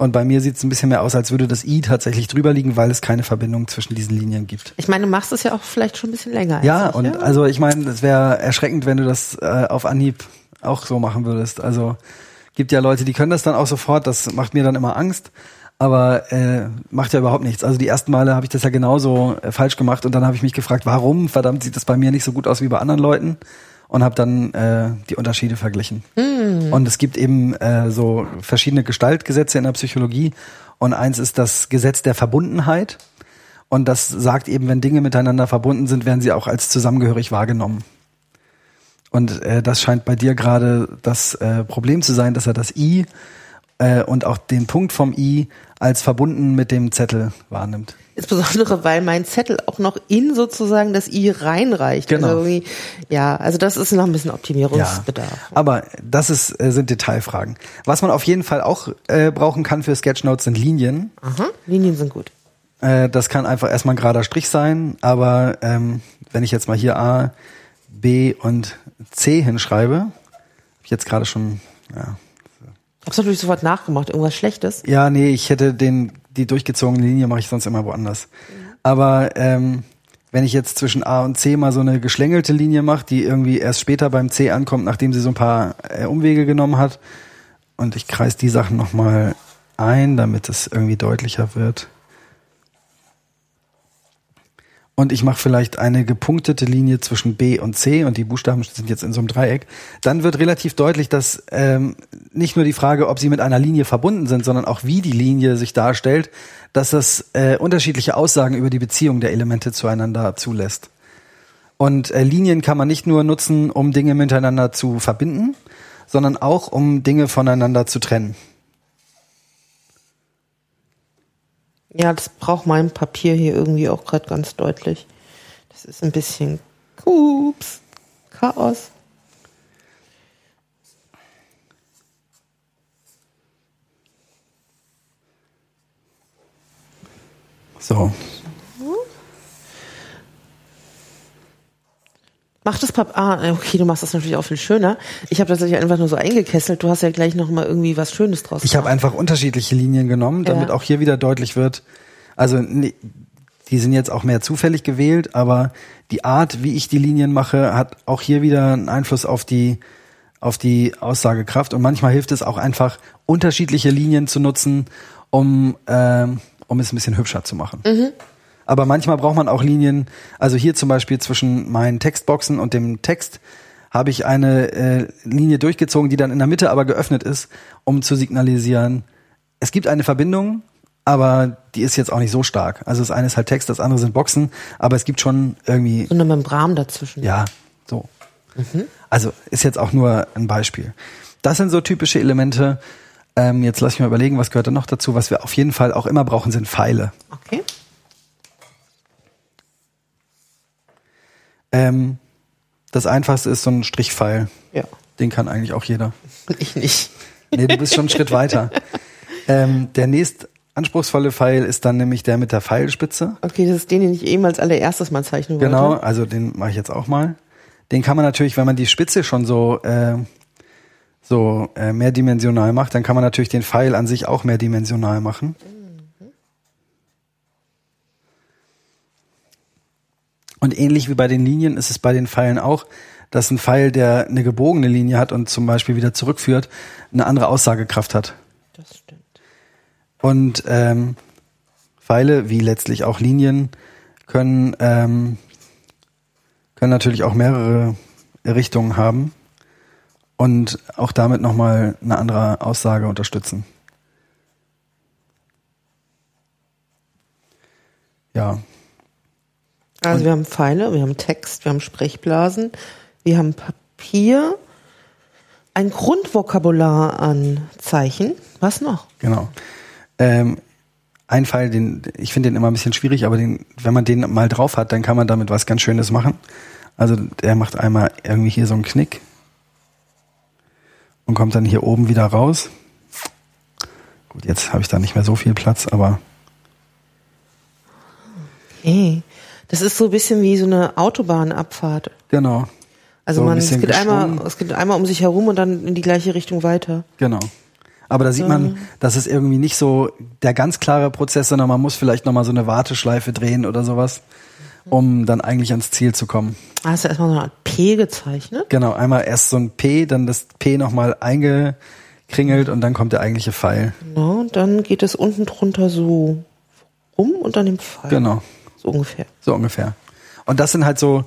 Und bei mir sieht es ein bisschen mehr aus, als würde das I tatsächlich drüber liegen, weil es keine Verbindung zwischen diesen Linien gibt. Ich meine, du machst es ja auch vielleicht schon ein bisschen länger. Ja, ich, und also ich meine, es wäre erschreckend, wenn du das äh, auf Anhieb auch so machen würdest. Also gibt ja Leute, die können das dann auch sofort, das macht mir dann immer Angst. Aber äh, macht ja überhaupt nichts. Also die ersten Male habe ich das ja genauso äh, falsch gemacht und dann habe ich mich gefragt, warum verdammt sieht das bei mir nicht so gut aus wie bei anderen Leuten und habe dann äh, die Unterschiede verglichen. Und es gibt eben äh, so verschiedene Gestaltgesetze in der Psychologie und eins ist das Gesetz der Verbundenheit und das sagt eben, wenn Dinge miteinander verbunden sind, werden sie auch als zusammengehörig wahrgenommen. Und äh, das scheint bei dir gerade das äh, Problem zu sein, dass er das I äh, und auch den Punkt vom I als verbunden mit dem Zettel wahrnimmt. Insbesondere, weil mein Zettel auch noch in sozusagen das I reinreicht. Genau. Also ja, also das ist noch ein bisschen Optimierungsbedarf. Aber das ist, äh, sind Detailfragen. Was man auf jeden Fall auch äh, brauchen kann für Sketchnotes sind Linien. Aha, Linien sind gut. Äh, das kann einfach erstmal ein gerader Strich sein, aber ähm, wenn ich jetzt mal hier A, B und C hinschreibe, habe ich jetzt gerade schon, ja. Hab's natürlich sofort nachgemacht, irgendwas Schlechtes. Ja, nee, ich hätte den, die durchgezogene Linie mache ich sonst immer woanders. Aber ähm, wenn ich jetzt zwischen A und C mal so eine geschlängelte Linie mache, die irgendwie erst später beim C ankommt, nachdem sie so ein paar äh, Umwege genommen hat, und ich kreis die Sachen nochmal ein, damit es irgendwie deutlicher wird. Und ich mache vielleicht eine gepunktete Linie zwischen B und C und die Buchstaben sind jetzt in so einem Dreieck, dann wird relativ deutlich, dass ähm, nicht nur die Frage, ob sie mit einer Linie verbunden sind, sondern auch wie die Linie sich darstellt, dass das äh, unterschiedliche Aussagen über die Beziehung der Elemente zueinander zulässt. Und äh, Linien kann man nicht nur nutzen, um Dinge miteinander zu verbinden, sondern auch um Dinge voneinander zu trennen. Ja, das braucht mein Papier hier irgendwie auch gerade ganz deutlich. Das ist ein bisschen Kups, Chaos. So. Mach das Papier. Ah, okay, du machst das natürlich auch viel schöner. Ich habe tatsächlich einfach nur so eingekesselt. Du hast ja gleich noch mal irgendwie was Schönes draus. Ich habe einfach unterschiedliche Linien genommen, damit Ja. auch hier wieder deutlich wird. Also nee, die sind jetzt auch mehr zufällig gewählt, aber die Art, wie ich die Linien mache, hat auch hier wieder einen Einfluss auf die auf die Aussagekraft. Und manchmal hilft es auch einfach, unterschiedliche Linien zu nutzen, um ähm, um es ein bisschen hübscher zu machen. Aber manchmal braucht man auch Linien, also hier zum Beispiel zwischen meinen Textboxen und dem Text habe ich eine äh, Linie durchgezogen, die dann in der Mitte aber geöffnet ist, um zu signalisieren, es gibt eine Verbindung, aber die ist jetzt auch nicht so stark. Also das eine ist halt Text, das andere sind Boxen, aber es gibt schon irgendwie, so eine Membran dazwischen. ja, so. Also ist jetzt auch nur ein Beispiel. Das sind so typische Elemente. Ähm, jetzt lass ich mal überlegen, was gehört da noch dazu. Was wir auf jeden Fall auch immer brauchen, sind Pfeile. Okay. Ähm, das einfachste ist so ein Strichpfeil. Ja. Den kann eigentlich auch jeder. Ich nicht. Nee, du bist schon einen Schritt weiter. Ähm, der nächst anspruchsvolle Pfeil ist dann nämlich der mit der Pfeilspitze. Okay, das ist den, den ich eben als allererstes mal zeichnen wollte. Genau, also den mache ich jetzt auch mal. Den kann man natürlich, wenn man die Spitze schon so äh, so äh, mehrdimensional macht, dann kann man natürlich den Pfeil an sich auch mehrdimensional machen. Und ähnlich wie bei den Linien ist es bei den Pfeilen auch, dass ein Pfeil, der eine gebogene Linie hat und zum Beispiel wieder zurückführt, eine andere Aussagekraft hat. Das stimmt. Und ähm, Pfeile, wie letztlich auch Linien, können, ähm, können natürlich auch mehrere Richtungen haben und auch damit nochmal eine andere Aussage unterstützen. Ja, Also wir haben Pfeile, wir haben Text, wir haben Sprechblasen, wir haben Papier, ein Grundvokabular an Zeichen. Was noch? genau. Ähm, ein Pfeil, den ich finde den immer ein bisschen schwierig, aber den, wenn man den mal drauf hat, dann kann man damit was ganz Schönes machen. Also der macht einmal irgendwie hier so einen Knick und kommt dann hier oben wieder raus. Gut, jetzt habe ich da nicht mehr so viel Platz, aber Okay. Das ist so ein bisschen wie so eine Autobahnabfahrt. genau, Also So ein man, es geht einmal, es geht einmal um sich herum und dann in die gleiche Richtung weiter. genau. Aber da sieht man, das ist irgendwie nicht so der ganz klare Prozess, sondern man muss vielleicht nochmal so eine Warteschleife drehen oder sowas, um dann eigentlich ans Ziel zu kommen. Da hast du erstmal so eine Art P gezeichnet. Genau, einmal erst so ein P, dann das P nochmal eingekringelt und dann kommt der eigentliche Pfeil. Genau, und dann geht es unten drunter so rum und dann den Pfeil. Genau, So ungefähr. so ungefähr. Und das sind halt so,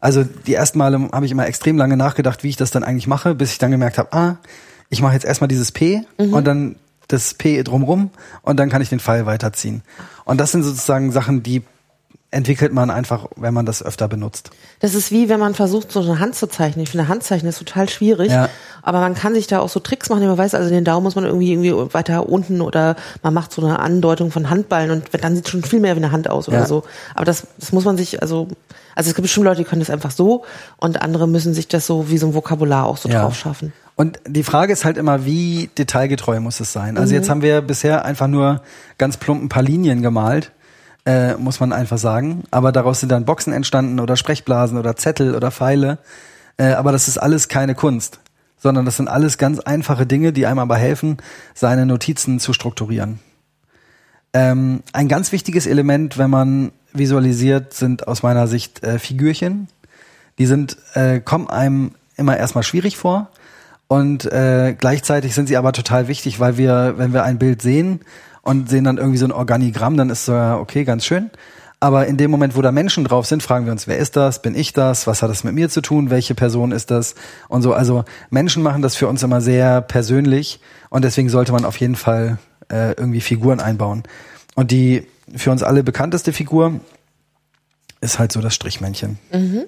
also die ersten Male habe ich immer extrem lange nachgedacht, wie ich das dann eigentlich mache, bis ich dann gemerkt habe, ah, ich mache jetzt erstmal dieses P und dann das P drumrum und dann kann ich den Pfeil weiterziehen. Und das sind sozusagen Sachen, die entwickelt man einfach, wenn man das öfter benutzt. Das ist wie, wenn man versucht, so eine Hand zu zeichnen. Ich finde, Handzeichnen ist total schwierig. Ja. Aber man kann sich da auch so Tricks machen, man weiß, also den Daumen muss man irgendwie, irgendwie weiter unten oder man macht so eine Andeutung von Handballen und dann sieht schon viel mehr wie eine Hand aus oder Ja. so. Aber das, das muss man sich, also, also es gibt bestimmt Leute, die können das einfach so und andere müssen sich das so wie so ein Vokabular auch so Ja. drauf schaffen. Und die Frage ist halt immer, wie detailgetreu muss es sein? Also Mhm. jetzt haben wir bisher einfach nur ganz plump ein paar Linien gemalt, äh, muss man einfach sagen. Aber daraus sind dann Boxen entstanden oder Sprechblasen oder Zettel oder Pfeile. Äh, aber das ist alles keine Kunst, sondern das sind alles ganz einfache Dinge, die einem aber helfen, seine Notizen zu strukturieren. Ähm, ein ganz wichtiges Element, wenn man visualisiert, sind aus meiner Sicht äh, Figürchen. Die sind, äh, kommen einem immer erstmal schwierig vor und äh, gleichzeitig sind sie aber total wichtig, weil wir, wenn wir ein Bild sehen und sehen dann irgendwie so ein Organigramm, dann ist so, ja, okay, ganz schön. Aber in dem Moment, wo da Menschen drauf sind, fragen wir uns, wer ist das? Bin ich das? Was hat das mit mir zu tun? Welche Person ist das? Und so. Also Menschen machen das für uns immer sehr persönlich und deswegen sollte man auf jeden Fall äh, irgendwie Figuren einbauen. Und die für uns alle bekannteste Figur ist halt so das Strichmännchen. Mhm.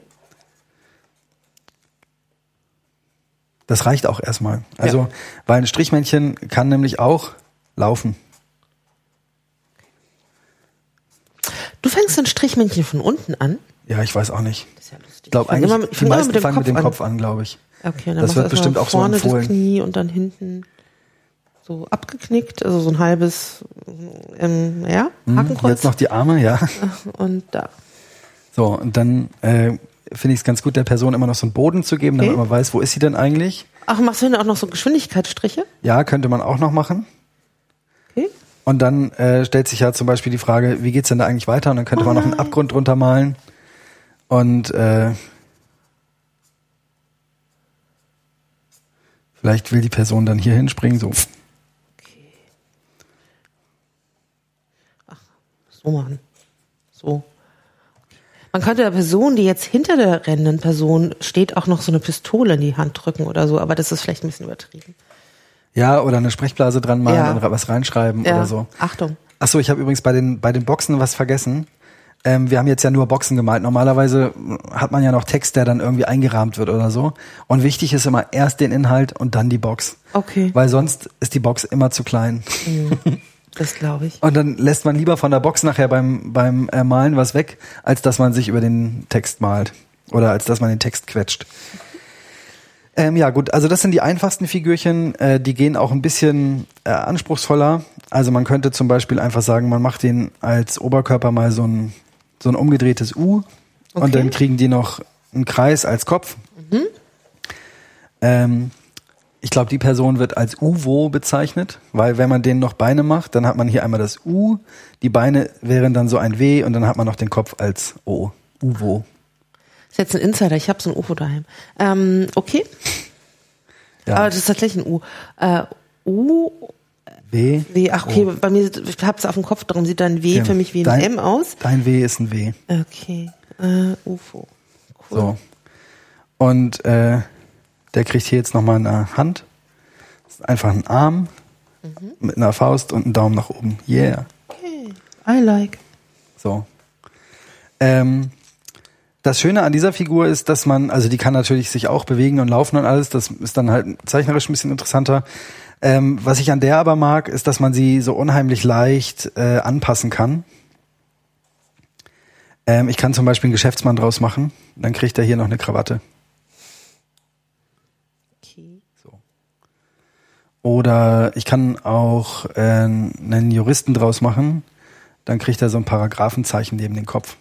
Das reicht auch erstmal. Also, Ja. weil ein Strichmännchen kann nämlich auch laufen. Du fängst ein Strichmännchen von unten an. Ja, ich weiß auch nicht. Das ist ja lustig. Ich glaube eigentlich, immer die meisten mit dem fangen mit dem an. Kopf an, glaube ich. Okay, dann Das wird bestimmt auch so vorne empfohlen. das Knie und dann hinten so abgeknickt, also so ein halbes, ähm, ja, Hakenkreuz Hm, Jetzt noch die Arme, ja. und da. So, und dann äh, finde ich es ganz gut, der Person immer noch so einen Boden zu geben, damit Okay. man weiß, wo ist sie denn eigentlich. Ach, machst du hinten auch noch so Geschwindigkeitsstriche? Ja, könnte man auch noch machen. Okay. Und dann äh, stellt sich ja zum Beispiel die Frage, wie geht's denn da eigentlich weiter? Und dann könnte Oh man noch einen nein. Abgrund drunter malen. Und äh, vielleicht will die Person dann hier hinspringen, so. So machen. So. Man könnte der Person, die jetzt hinter der rennenden Person steht, auch noch so eine Pistole in die Hand drücken oder so, aber das ist vielleicht ein bisschen übertrieben. Ja, oder eine Sprechblase dran malen Ja. und was reinschreiben Ja, oder so. Achtung. Achso, ich habe übrigens bei den, bei den Boxen was vergessen. Ähm, wir haben jetzt ja nur Boxen gemalt. Normalerweise hat man ja noch Text, der dann irgendwie eingerahmt wird oder so. Und wichtig ist immer erst den Inhalt und dann die Box. Okay. Weil sonst ist die Box immer zu klein. Das glaube ich. Und dann lässt man lieber von der Box nachher beim, beim äh, Malen was weg, als dass man sich über den Text malt. Oder als dass man den Text quetscht. Ähm, ja, gut, also das sind die einfachsten Figürchen, äh, die gehen auch ein bisschen äh, anspruchsvoller. Also man könnte zum Beispiel einfach sagen, man macht den als Oberkörper mal so ein, so ein umgedrehtes U Okay. und dann kriegen die noch einen Kreis als Kopf. Ähm, ich glaube, die Person wird als Uwo bezeichnet, weil wenn man denen noch Beine macht, dann hat man hier einmal das U, die Beine wären dann so ein W und dann hat man noch den Kopf als O. Uwo. Ist jetzt ein Insider, ich habe so ein UFO daheim. Ähm, okay, Ja. aber das ist tatsächlich ein U. Äh, U, w. W, ach okay, bei mir, ich hab's auf dem Kopf, darum sieht dann W Ja. für mich wie ein Dein- M aus. Dein W ist ein W. Okay, äh, UFO. Cool. So. Und äh, der kriegt hier jetzt nochmal eine Hand. Das ist einfach ein Arm mit einer Faust und einen Daumen nach oben. Yeah. Okay, I like. So. Ähm, das Schöne an dieser Figur ist, dass man, also die kann natürlich sich auch bewegen und laufen und alles, das ist dann halt zeichnerisch ein bisschen interessanter. Ähm, was ich an der aber mag, ist, dass man sie so unheimlich leicht äh, anpassen kann. Ähm, ich kann zum Beispiel einen Geschäftsmann draus machen, dann kriegt er hier noch eine Krawatte. Okay. Oder ich kann auch äh, einen Juristen draus machen, dann kriegt er so ein Paragraphenzeichen neben den Kopf.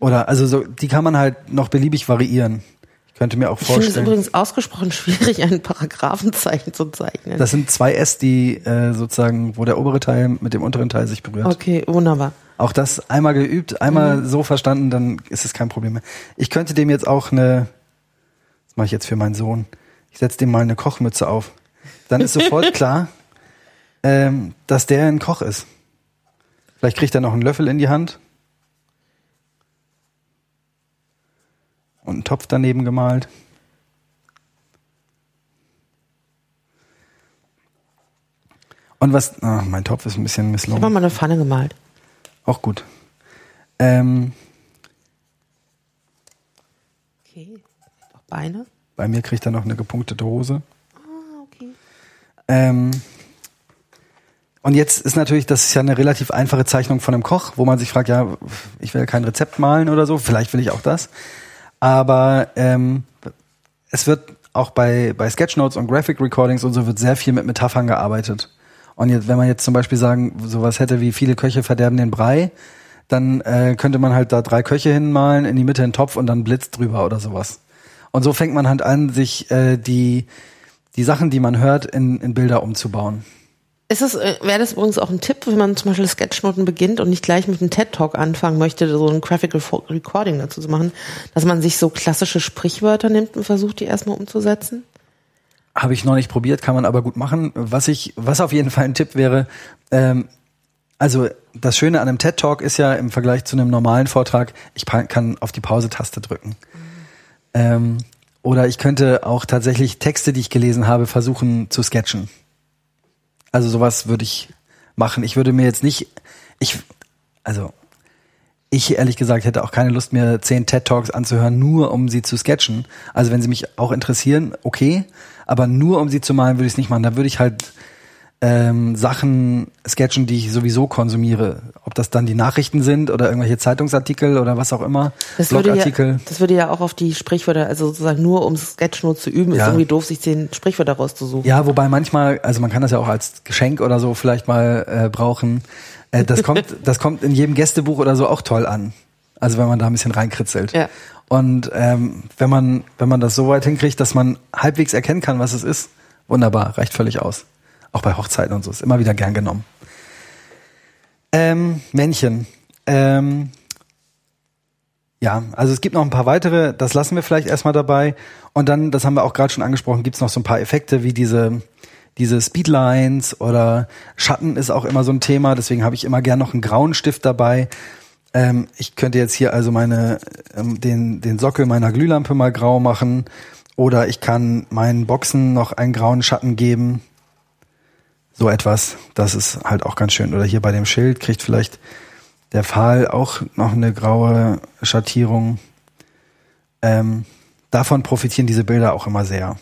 Oder also so, die kann man halt noch beliebig variieren. Ich könnte mir auch Ich finde es vorstellen. übrigens ausgesprochen schwierig, ein Paragraphenzeichen zu zeichnen. Das sind zwei S, die äh, sozusagen, wo der obere Teil mit dem unteren Teil sich berührt. okay, wunderbar. Auch das einmal geübt, einmal so verstanden, dann ist es kein Problem mehr. Ich könnte dem jetzt auch eine, das mache ich jetzt für meinen Sohn, ich setze dem mal eine Kochmütze auf. Dann ist sofort klar, ähm, dass der ein Koch ist. Vielleicht kriegt er noch einen Löffel in die Hand. Und einen Topf daneben gemalt. Und was, ah, mein Topf ist ein bisschen Ich misslungen. habe mal eine Pfanne gemalt. Auch gut. Ähm, Okay. Auch Beine. bei mir kriegt er noch eine gepunktete Hose. Ah, okay. Ähm, und jetzt ist natürlich, das ist ja eine relativ einfache Zeichnung von einem Koch, wo man sich fragt, ja, ich will kein Rezept malen oder so, vielleicht will ich auch das. Aber ähm, es wird auch bei, bei Sketchnotes und Graphic Recordings und so wird sehr viel mit Metaphern gearbeitet. Und jetzt, wenn man jetzt zum Beispiel sagen, sowas hätte wie viele Köche verderben den Brei, dann äh, könnte man halt da drei Köche hinmalen, in die Mitte einen Topf und dann Blitz drüber oder sowas. Und so fängt man halt an, sich äh, die, die Sachen, die man hört, in, in Bilder umzubauen. Ist es, äh, wäre das übrigens auch ein Tipp, wenn man zum Beispiel Sketchnoten beginnt und nicht gleich mit einem TED-Talk anfangen möchte, so ein Graphical Recording dazu zu machen, dass man sich so klassische Sprichwörter nimmt und versucht, die erstmal umzusetzen? Habe ich noch nicht probiert, kann man aber gut machen. Was ich, was auf jeden Fall ein Tipp wäre, ähm, Also das Schöne an einem TED Talk ist ja im Vergleich zu einem normalen Vortrag, ich kann auf die Pause-Taste drücken. Ähm, oder ich könnte auch tatsächlich Texte, die ich gelesen habe, versuchen zu sketchen. Also sowas würde ich machen. Ich würde mir jetzt nicht, ich, also ich ehrlich gesagt hätte auch keine Lust, mir zehn TED Talks anzuhören, nur um sie zu sketchen. Also wenn sie mich auch interessieren, okay, aber nur um sie zu malen, würde ich es nicht machen. Da würde ich halt ähm, Sachen sketchen, die ich sowieso konsumiere. Ob das dann die Nachrichten sind oder irgendwelche Zeitungsartikel oder was auch immer, Das würde, ja, Blogartikel. das würde ja auch auf die Sprichwörter, also sozusagen nur um Sketchnote zu üben, ist Ja. irgendwie doof, sich zehn Sprichwörter rauszusuchen. Ja, wobei manchmal, also man kann das ja auch als Geschenk oder so vielleicht mal äh, brauchen. Äh, das kommt, das kommt in jedem Gästebuch oder so auch toll an. Also wenn man da ein bisschen reinkritzelt. Ja. Und ähm, wenn man, wenn man das so weit hinkriegt, dass man halbwegs erkennen kann, was es ist, wunderbar, reicht völlig aus. Auch bei Hochzeiten und so ist immer wieder gern genommen. Ähm, Männchen. Ähm, ja, also es gibt noch ein paar weitere, das lassen wir vielleicht erstmal dabei. Und dann, das haben wir auch gerade schon angesprochen, gibt's noch so ein paar Effekte wie diese, diese Speedlines oder Schatten ist auch immer so ein Thema, deswegen habe ich immer gern noch einen grauen Stift dabei. Ähm, ich könnte jetzt hier also meine, ähm, den, den Sockel meiner Glühlampe mal grau machen oder ich kann meinen Boxen noch einen grauen Schatten geben. So etwas, das ist halt auch ganz schön. Oder hier bei dem Schild kriegt vielleicht der Pfahl auch noch eine graue Schattierung. Ähm, davon profitieren diese Bilder auch immer sehr.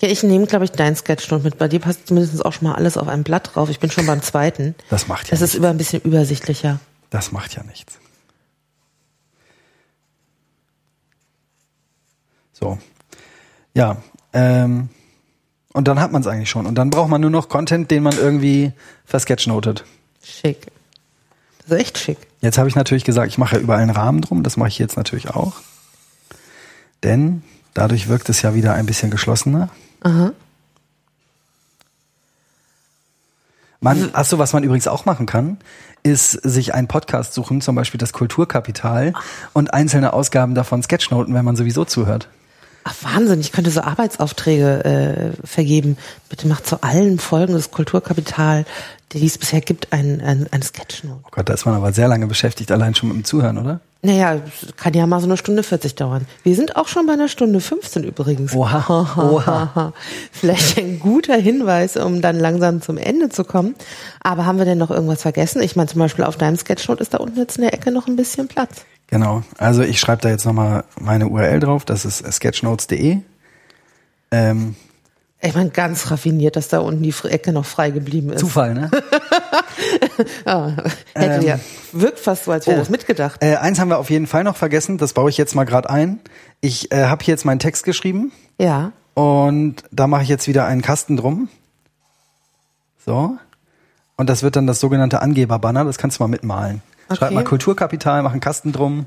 Ja, ich nehme, glaube ich, dein Sketchnote mit. Bei dir passt zumindest auch schon mal alles auf einem Blatt drauf. Ich bin schon beim zweiten. Das macht ja Das ist nichts. über ein bisschen übersichtlicher. Das macht ja nichts. So. Ja, ähm, und dann hat man es eigentlich schon. Und dann braucht man nur noch Content, den man irgendwie versketchnotet. Schick. Das ist echt schick. Jetzt habe ich natürlich gesagt, ich mache ja überall einen Rahmen drum. Das mache ich jetzt natürlich auch. Denn dadurch wirkt es ja wieder ein bisschen geschlossener. Aha. Man, ach so, was man übrigens auch machen kann, ist sich einen Podcast suchen, zum Beispiel das Kulturkapital und einzelne Ausgaben davon sketchnoten, wenn man sowieso zuhört. Ach Wahnsinn, ich könnte so Arbeitsaufträge äh, vergeben. Bitte macht zu allen Folgen des Kulturkapital, die es bisher gibt, ein, ein, ein Sketchnote. Oh Gott, da ist man aber sehr lange beschäftigt, allein schon mit dem Zuhören, oder? Naja, kann ja mal so eine Stunde 40 dauern. Wir sind auch schon bei einer Stunde 15 übrigens. Oha, oha. Vielleicht ein guter Hinweis, um dann langsam zum Ende zu kommen. Aber haben wir denn noch irgendwas vergessen? Ich meine, zum Beispiel auf deinem Sketchnote ist da unten jetzt in der Ecke noch ein bisschen Platz. Genau. Also ich schreibe da jetzt nochmal meine URL drauf, das ist sketchnotes.de. Ähm, Ich meine, ganz raffiniert, dass da unten die Ecke noch frei geblieben ist. Zufall, ne? Hätte ja, wirkt fast so, als wäre oh. das mitgedacht. Äh, eins haben wir auf jeden Fall noch vergessen, das baue ich jetzt mal gerade ein. Ich äh, habe hier jetzt meinen Text geschrieben Ja. und da mache ich jetzt wieder einen Kasten drum. So. Und das wird dann das sogenannte Angeberbanner, das kannst du mal mitmalen. Schreib Okay. mal Kulturkapital, mach einen Kasten drum.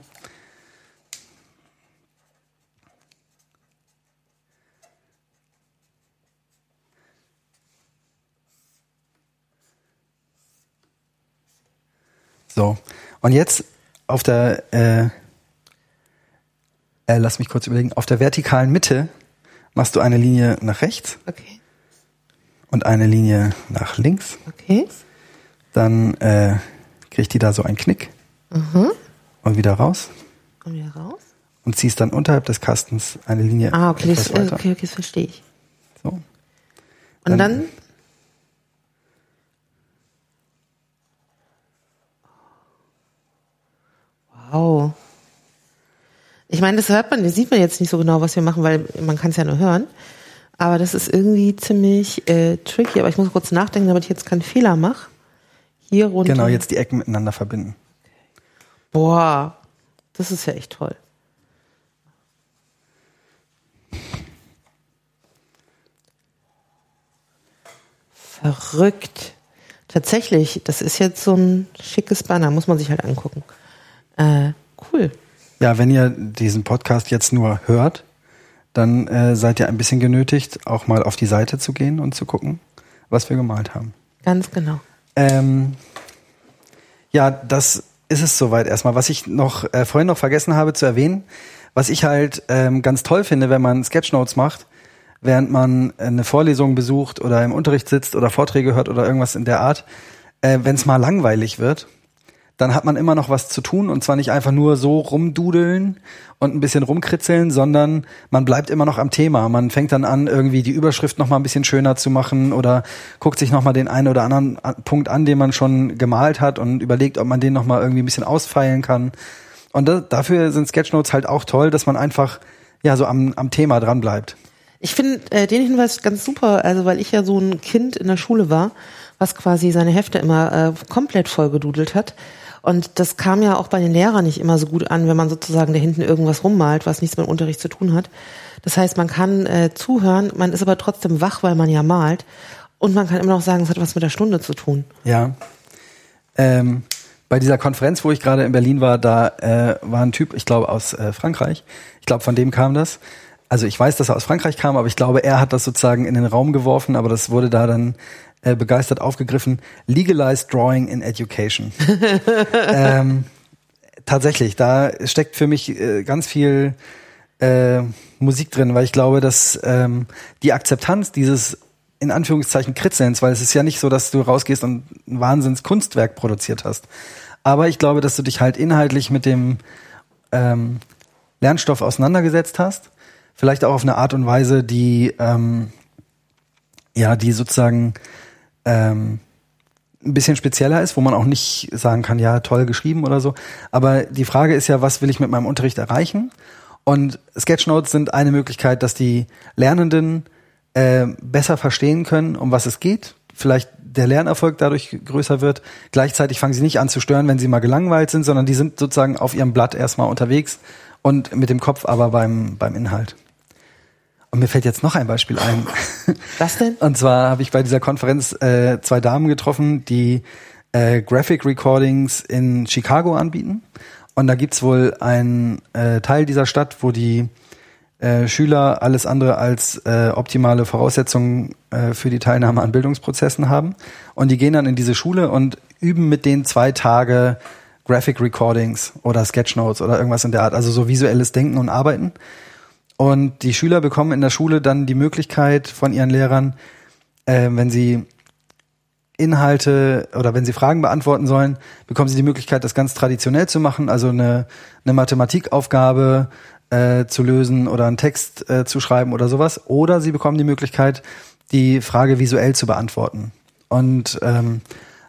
So. Und jetzt auf der, äh, äh, lass mich kurz überlegen, auf der vertikalen Mitte machst du eine Linie nach rechts Okay. und eine Linie nach links. Okay. Dann äh, kriegt die da so einen Knick und wieder raus Komm wieder raus. und ziehst dann unterhalb des Kastens eine Linie Ah, okay, das, äh, okay, okay, das verstehe ich. So. Und Dann- Wow. Ich meine, das hört man, das sieht man jetzt nicht so genau, was wir machen, weil man kann es ja nur hören. Aber das ist irgendwie ziemlich äh, tricky. Aber ich muss kurz nachdenken, damit ich jetzt keinen Fehler mache. Hier runter. Genau, jetzt die Ecken miteinander verbinden. Boah, das ist ja echt toll. Verrückt. Tatsächlich, das ist jetzt so ein schickes Banner, muss man sich halt angucken. Äh, cool. Ja, wenn ihr diesen Podcast jetzt nur hört, dann äh, seid ihr ein bisschen genötigt, auch mal auf die Seite zu gehen und zu gucken, was wir gemalt haben. Ganz genau. Ähm, ja, das ist es soweit erstmal. Was ich noch äh, vorhin noch vergessen habe zu erwähnen, was ich halt ähm, ganz toll finde, wenn man Sketchnotes macht, während man eine Vorlesung besucht oder im Unterricht sitzt oder Vorträge hört oder irgendwas in der Art, äh, wenn es mal langweilig wird, dann hat man immer noch was zu tun und zwar nicht einfach nur so rumdudeln und ein bisschen rumkritzeln, sondern man bleibt immer noch am Thema. Man fängt dann an, irgendwie die Überschrift noch mal ein bisschen schöner zu machen oder guckt sich noch mal den einen oder anderen Punkt an, den man schon gemalt hat und überlegt, ob man den noch mal irgendwie ein bisschen ausfeilen kann. Und da, dafür sind Sketchnotes halt auch toll, dass man einfach ja so am, am Thema dran bleibt. Ich finde äh, den Hinweis ganz super, also weil ich ja so ein Kind in der Schule war, was quasi seine Hefte immer äh, komplett vollgedudelt hat. Und das kam ja auch bei den Lehrern nicht immer so gut an, wenn man sozusagen da hinten irgendwas rummalt, was nichts mit dem Unterricht zu tun hat. Das heißt, man kann äh, zuhören, man ist aber trotzdem wach, weil man ja malt. Und man kann immer noch sagen, es hat was mit der Stunde zu tun. Ja. Ähm, bei dieser Konferenz, wo ich gerade in Berlin war, da äh, war ein Typ, ich glaube aus äh, Frankreich. Ich glaube, von dem kam das. Also ich weiß, dass er aus Frankreich kam, aber ich glaube, er hat das sozusagen in den Raum geworfen, aber das wurde da dann äh, begeistert aufgegriffen. Legalized Drawing in Education. ähm, tatsächlich, da steckt für mich äh, ganz viel äh, Musik drin, weil ich glaube, dass ähm, die Akzeptanz dieses in Anführungszeichen Kritzelns, weil es ist ja nicht so, dass du rausgehst und ein Wahnsinns Kunstwerk produziert hast. Aber ich glaube, dass du dich halt inhaltlich mit dem ähm, Lernstoff auseinandergesetzt hast. Vielleicht auch auf eine Art und Weise, die ähm, ja, die sozusagen ähm, ein bisschen spezieller ist, wo man auch nicht sagen kann, ja, toll geschrieben oder so. Aber die Frage ist ja, was will ich mit meinem Unterricht erreichen? Und Sketchnotes sind eine Möglichkeit, dass die Lernenden äh, besser verstehen können, um was es geht. Vielleicht der Lernerfolg dadurch größer wird. Gleichzeitig fangen sie nicht an zu stören, wenn sie mal gelangweilt sind, sondern die sind sozusagen auf ihrem Blatt erstmal unterwegs und mit dem Kopf aber beim, beim Inhalt. Und mir fällt jetzt noch ein Beispiel ein. Was denn? Und zwar habe ich bei dieser Konferenz äh, zwei Damen getroffen, die äh, Graphic Recordings in Chicago anbieten. Und da gibt's wohl einen äh, Teil dieser Stadt, wo die äh, Schüler alles andere als äh, optimale Voraussetzungen äh, für die Teilnahme an Bildungsprozessen haben. Und die gehen dann in diese Schule und üben mit denen zwei Tage Graphic Recordings oder Sketchnotes oder irgendwas in der Art, also so visuelles Denken und Arbeiten. Und die Schüler bekommen in der Schule dann die Möglichkeit von ihren Lehrern, äh, wenn sie Inhalte oder wenn sie Fragen beantworten sollen, bekommen sie die Möglichkeit, das ganz traditionell zu machen, also eine, eine Mathematikaufgabe äh, zu lösen oder einen Text äh, zu schreiben oder sowas. Oder sie bekommen die Möglichkeit, die Frage visuell zu beantworten. Und ähm,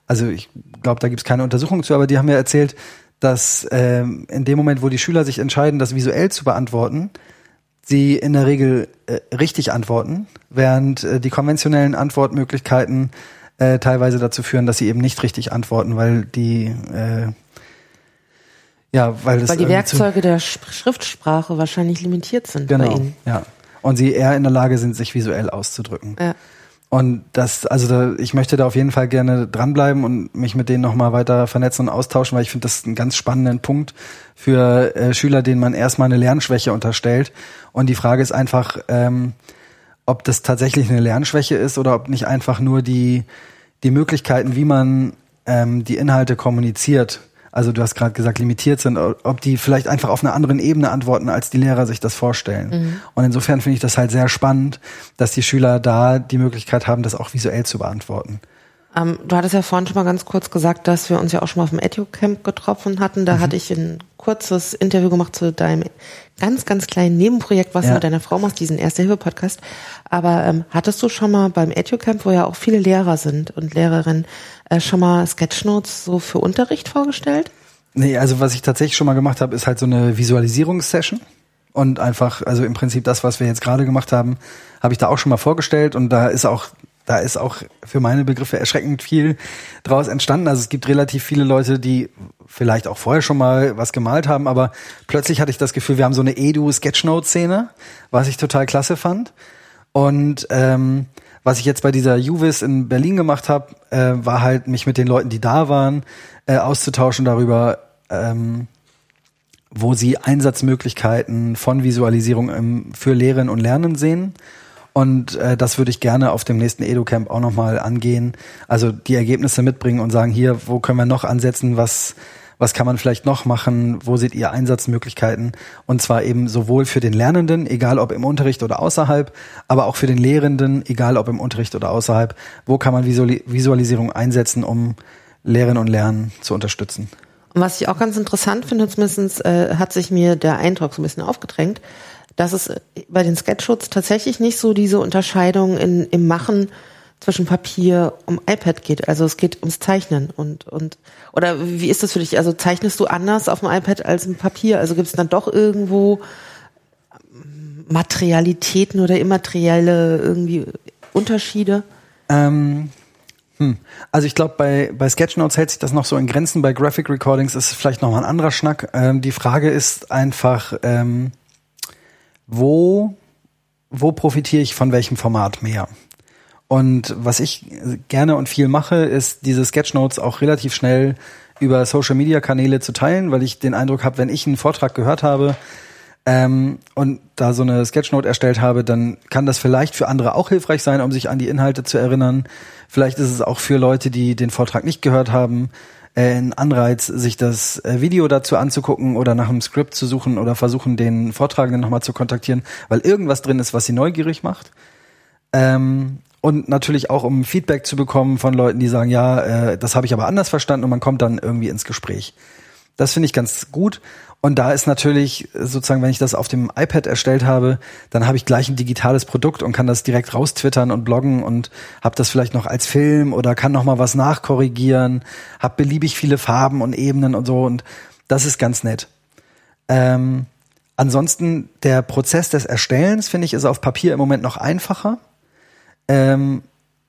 also ich glaube, da gibt es keine Untersuchung zu, aber die haben mir erzählt, dass ähm, in dem Moment, wo die Schüler sich entscheiden, das visuell zu beantworten, sie in der Regel äh, richtig antworten, während äh, die konventionellen Antwortmöglichkeiten äh, teilweise dazu führen, dass sie eben nicht richtig antworten, weil die äh, ja, weil, weil die Werkzeuge der Schriftsprache wahrscheinlich limitiert sind genau, bei ihnen. Ja, und sie eher in der Lage sind, sich visuell auszudrücken. Ja. Und das, also da, ich möchte da auf jeden Fall gerne dranbleiben und mich mit denen nochmal weiter vernetzen und austauschen, weil ich finde das einen ganz spannenden Punkt für äh, Schüler, denen man erstmal eine Lernschwäche unterstellt. Und die Frage ist einfach, ähm, ob das tatsächlich eine Lernschwäche ist oder ob nicht einfach nur die, die Möglichkeiten, wie man ähm, die Inhalte kommuniziert, also du hast gerade gesagt, limitiert sind, ob die vielleicht einfach auf einer anderen Ebene antworten, als die Lehrer sich das vorstellen. Mhm. Und insofern finde ich das halt sehr spannend, dass die Schüler da die Möglichkeit haben, das auch visuell zu beantworten. Ähm, du hattest ja vorhin schon mal ganz kurz gesagt, dass wir uns ja auch schon mal auf dem EduCamp getroffen hatten. Da mhm. hatte ich ein kurzes Interview gemacht zu deinem ganz, ganz kleinen Nebenprojekt, was ja. du mit deiner Frau machst, diesen Erste-Hilfe-Podcast. Aber ähm, hattest du schon mal beim EduCamp, wo ja auch viele Lehrer sind und Lehrerinnen, äh, schon mal Sketchnotes so für Unterricht vorgestellt? Nee, also was ich tatsächlich schon mal gemacht habe, ist halt so eine Visualisierungssession. Und einfach, also im Prinzip das, was wir jetzt gerade gemacht haben, habe ich da auch schon mal vorgestellt. Und da ist auch da ist auch für meine Begriffe erschreckend viel draus entstanden. Also es gibt relativ viele Leute, die vielleicht auch vorher schon mal was gemalt haben, aber plötzlich hatte ich das Gefühl, wir haben so eine Edu-Sketchnote-Szene, was ich total klasse fand. Und ähm, was ich jetzt bei dieser Juvis in Berlin gemacht habe, äh, war halt mich mit den Leuten, die da waren, äh, auszutauschen darüber, ähm, wo sie Einsatzmöglichkeiten von Visualisierung im, für Lehren und Lernen sehen und äh, das würde ich gerne auf dem nächsten EduCamp auch nochmal angehen. Also die Ergebnisse mitbringen und sagen, hier, wo können wir noch ansetzen, was, Was kann man vielleicht noch machen? Wo seht ihr Einsatzmöglichkeiten? Und zwar eben sowohl für den Lernenden, egal ob im Unterricht oder außerhalb, aber auch für den Lehrenden, egal ob im Unterricht oder außerhalb. Wo kann man Visualisierung einsetzen, um Lehren und Lernen zu unterstützen? Und was ich auch ganz interessant finde, zumindest äh, hat sich mir der Eindruck so ein bisschen aufgedrängt, dass es bei den Sketchshoots tatsächlich nicht so diese Unterscheidung in, im Machen zwischen Papier und iPad geht. Also es geht ums Zeichnen und und oder wie ist das für dich? Also zeichnest du anders auf dem iPad als im Papier? Also gibt es dann doch irgendwo Materialitäten oder immaterielle irgendwie Unterschiede? Ähm, hm. Also ich glaube, bei, bei Sketchnotes hält sich das noch so in Grenzen. Bei Graphic Recordings ist es vielleicht noch mal ein anderer Schnack. Ähm, die Frage ist einfach, ähm, wo, wo profitiere ich von welchem Format mehr? Und was ich gerne und viel mache, ist diese Sketchnotes auch relativ schnell über Social Media Kanäle zu teilen, weil ich den Eindruck habe, wenn ich einen Vortrag gehört habe ähm, und da so eine Sketchnote erstellt habe, dann kann das vielleicht für andere auch hilfreich sein, um sich an die Inhalte zu erinnern. Vielleicht ist es auch für Leute, die den Vortrag nicht gehört haben, äh, ein Anreiz, sich das äh, Video dazu anzugucken oder nach einem Skript zu suchen oder versuchen, den Vortragenden nochmal zu kontaktieren, weil irgendwas drin ist, was sie neugierig macht. Ähm, und natürlich auch um Feedback zu bekommen von Leuten, die sagen, ja, äh, das habe ich aber anders verstanden und man kommt dann irgendwie ins Gespräch. Das finde ich ganz gut. Und da ist natürlich sozusagen, wenn ich das auf dem iPad erstellt habe, dann habe ich gleich ein digitales Produkt und kann das direkt raustwittern und bloggen und habe das vielleicht noch als Film oder kann noch mal was nachkorrigieren, habe beliebig viele Farben und Ebenen und so und das ist ganz nett. Ähm, ansonsten der Prozess des Erstellens finde ich ist auf Papier im Moment noch einfacher ähm,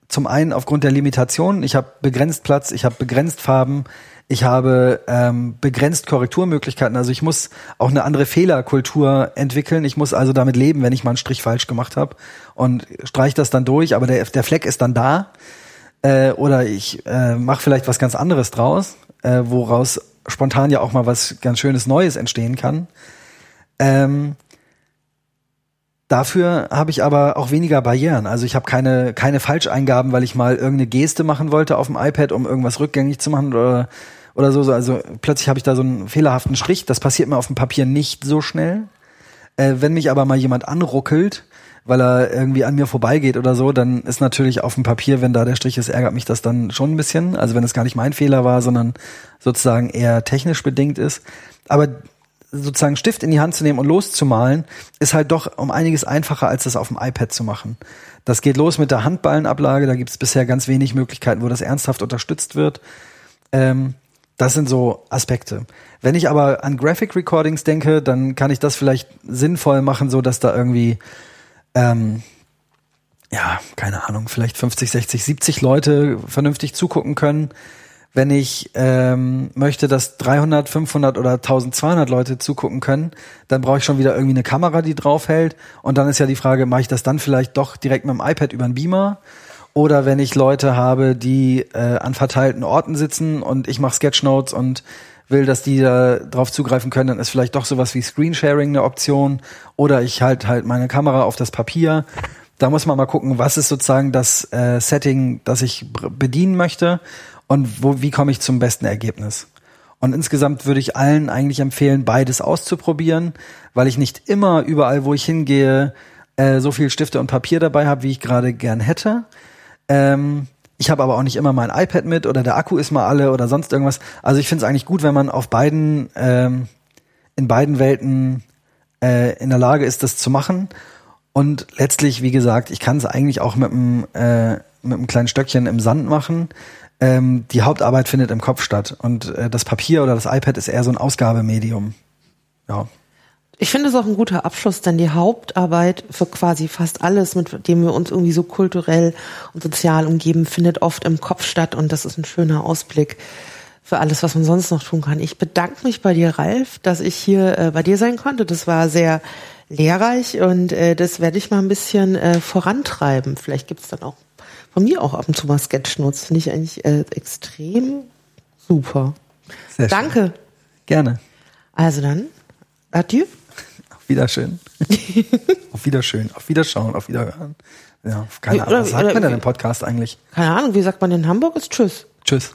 zum einen aufgrund der Limitation. Ich habe begrenzt Platz, ich habe begrenzt Farben, ich habe ähm, begrenzt Korrekturmöglichkeiten. Also ich muss auch eine andere Fehlerkultur entwickeln. Ich muss also damit leben, wenn ich mal einen Strich falsch gemacht habe und streich das dann durch, aber der, der Fleck ist dann da. Äh, oder ich äh, mache vielleicht was ganz anderes draus, äh, woraus spontan ja auch mal was ganz Schönes Neues entstehen kann. Ähm, Dafür habe ich aber auch weniger Barrieren. Also ich habe keine, keine Falscheingaben, weil ich mal irgendeine Geste machen wollte auf dem iPad, um irgendwas rückgängig zu machen oder, oder so. Also plötzlich habe ich da so einen fehlerhaften Strich. Das passiert mir auf dem Papier nicht so schnell. Äh, wenn mich aber mal jemand anruckelt, weil er irgendwie an mir vorbeigeht oder so, dann ist natürlich auf dem Papier, wenn da der Strich ist, ärgert mich das dann schon ein bisschen. Also wenn es gar nicht mein Fehler war, sondern sozusagen eher technisch bedingt ist. Aber sozusagen Stift in die Hand zu nehmen und loszumalen, ist halt doch um einiges einfacher, als das auf dem iPad zu machen. Das geht los mit der Handballenablage, da gibt es bisher ganz wenig Möglichkeiten, wo das ernsthaft unterstützt wird. Ähm, das sind so Aspekte. Wenn ich aber an Graphic Recordings denke, dann kann ich das vielleicht sinnvoll machen, so dass da irgendwie ähm, ja, keine Ahnung, vielleicht 50, 60, 70 Leute vernünftig zugucken können wenn ich ähm, möchte, dass 300, 500 oder 1200 Leute zugucken können, dann brauche ich schon wieder irgendwie eine Kamera, die draufhält. Und dann ist ja die Frage, mache ich das dann vielleicht doch direkt mit dem iPad über den Beamer? Oder wenn ich Leute habe, die äh, an verteilten Orten sitzen und ich mache Sketchnotes und will, dass die da drauf zugreifen können, dann ist vielleicht doch sowas wie Screensharing eine Option. Oder ich halt halt meine Kamera auf das Papier. Da muss man mal gucken, was ist sozusagen das äh, Setting, das ich bedienen möchte und wo, wie komme ich zum besten Ergebnis. Und insgesamt würde ich allen eigentlich empfehlen, beides auszuprobieren, weil ich nicht immer überall, wo ich hingehe, äh, so viel Stifte und Papier dabei habe, wie ich gerade gern hätte. Ähm, ich habe aber auch nicht immer mein iPad mit oder der Akku ist mal alle oder sonst irgendwas. Also ich finde es eigentlich gut, wenn man auf beiden, ähm, in beiden Welten äh, in der Lage ist, das zu machen. Und letztlich, wie gesagt, ich kann es eigentlich auch mit einem, äh, mit einem kleinen Stöckchen im Sand machen ähm, die Hauptarbeit findet im Kopf statt und äh, das Papier oder das iPad ist eher so ein Ausgabemedium. Ja. Ich finde es auch ein guter Abschluss, denn die Hauptarbeit für quasi fast alles, mit dem wir uns irgendwie so kulturell und sozial umgeben, findet oft im Kopf statt und das ist ein schöner Ausblick für alles, was man sonst noch tun kann. Ich bedanke mich bei dir, Ralf, dass ich hier äh, bei dir sein konnte. Das war sehr lehrreich und äh, das werde ich mal ein bisschen äh, vorantreiben. Vielleicht gibt's dann auch von mir auch ab und zu mal Sketchnotes. Finde ich eigentlich äh, extrem super. Sehr Danke. Schön. Gerne. Also dann, adieu. Auf Wiederschön. auf Wiederschön. Auf Wiederschauen. Auf Wiederhören. Ja, keine Ahnung. Was sagt man denn im Podcast eigentlich? Keine Ahnung. Wie sagt man in Hamburg? Ist Tschüss. Tschüss.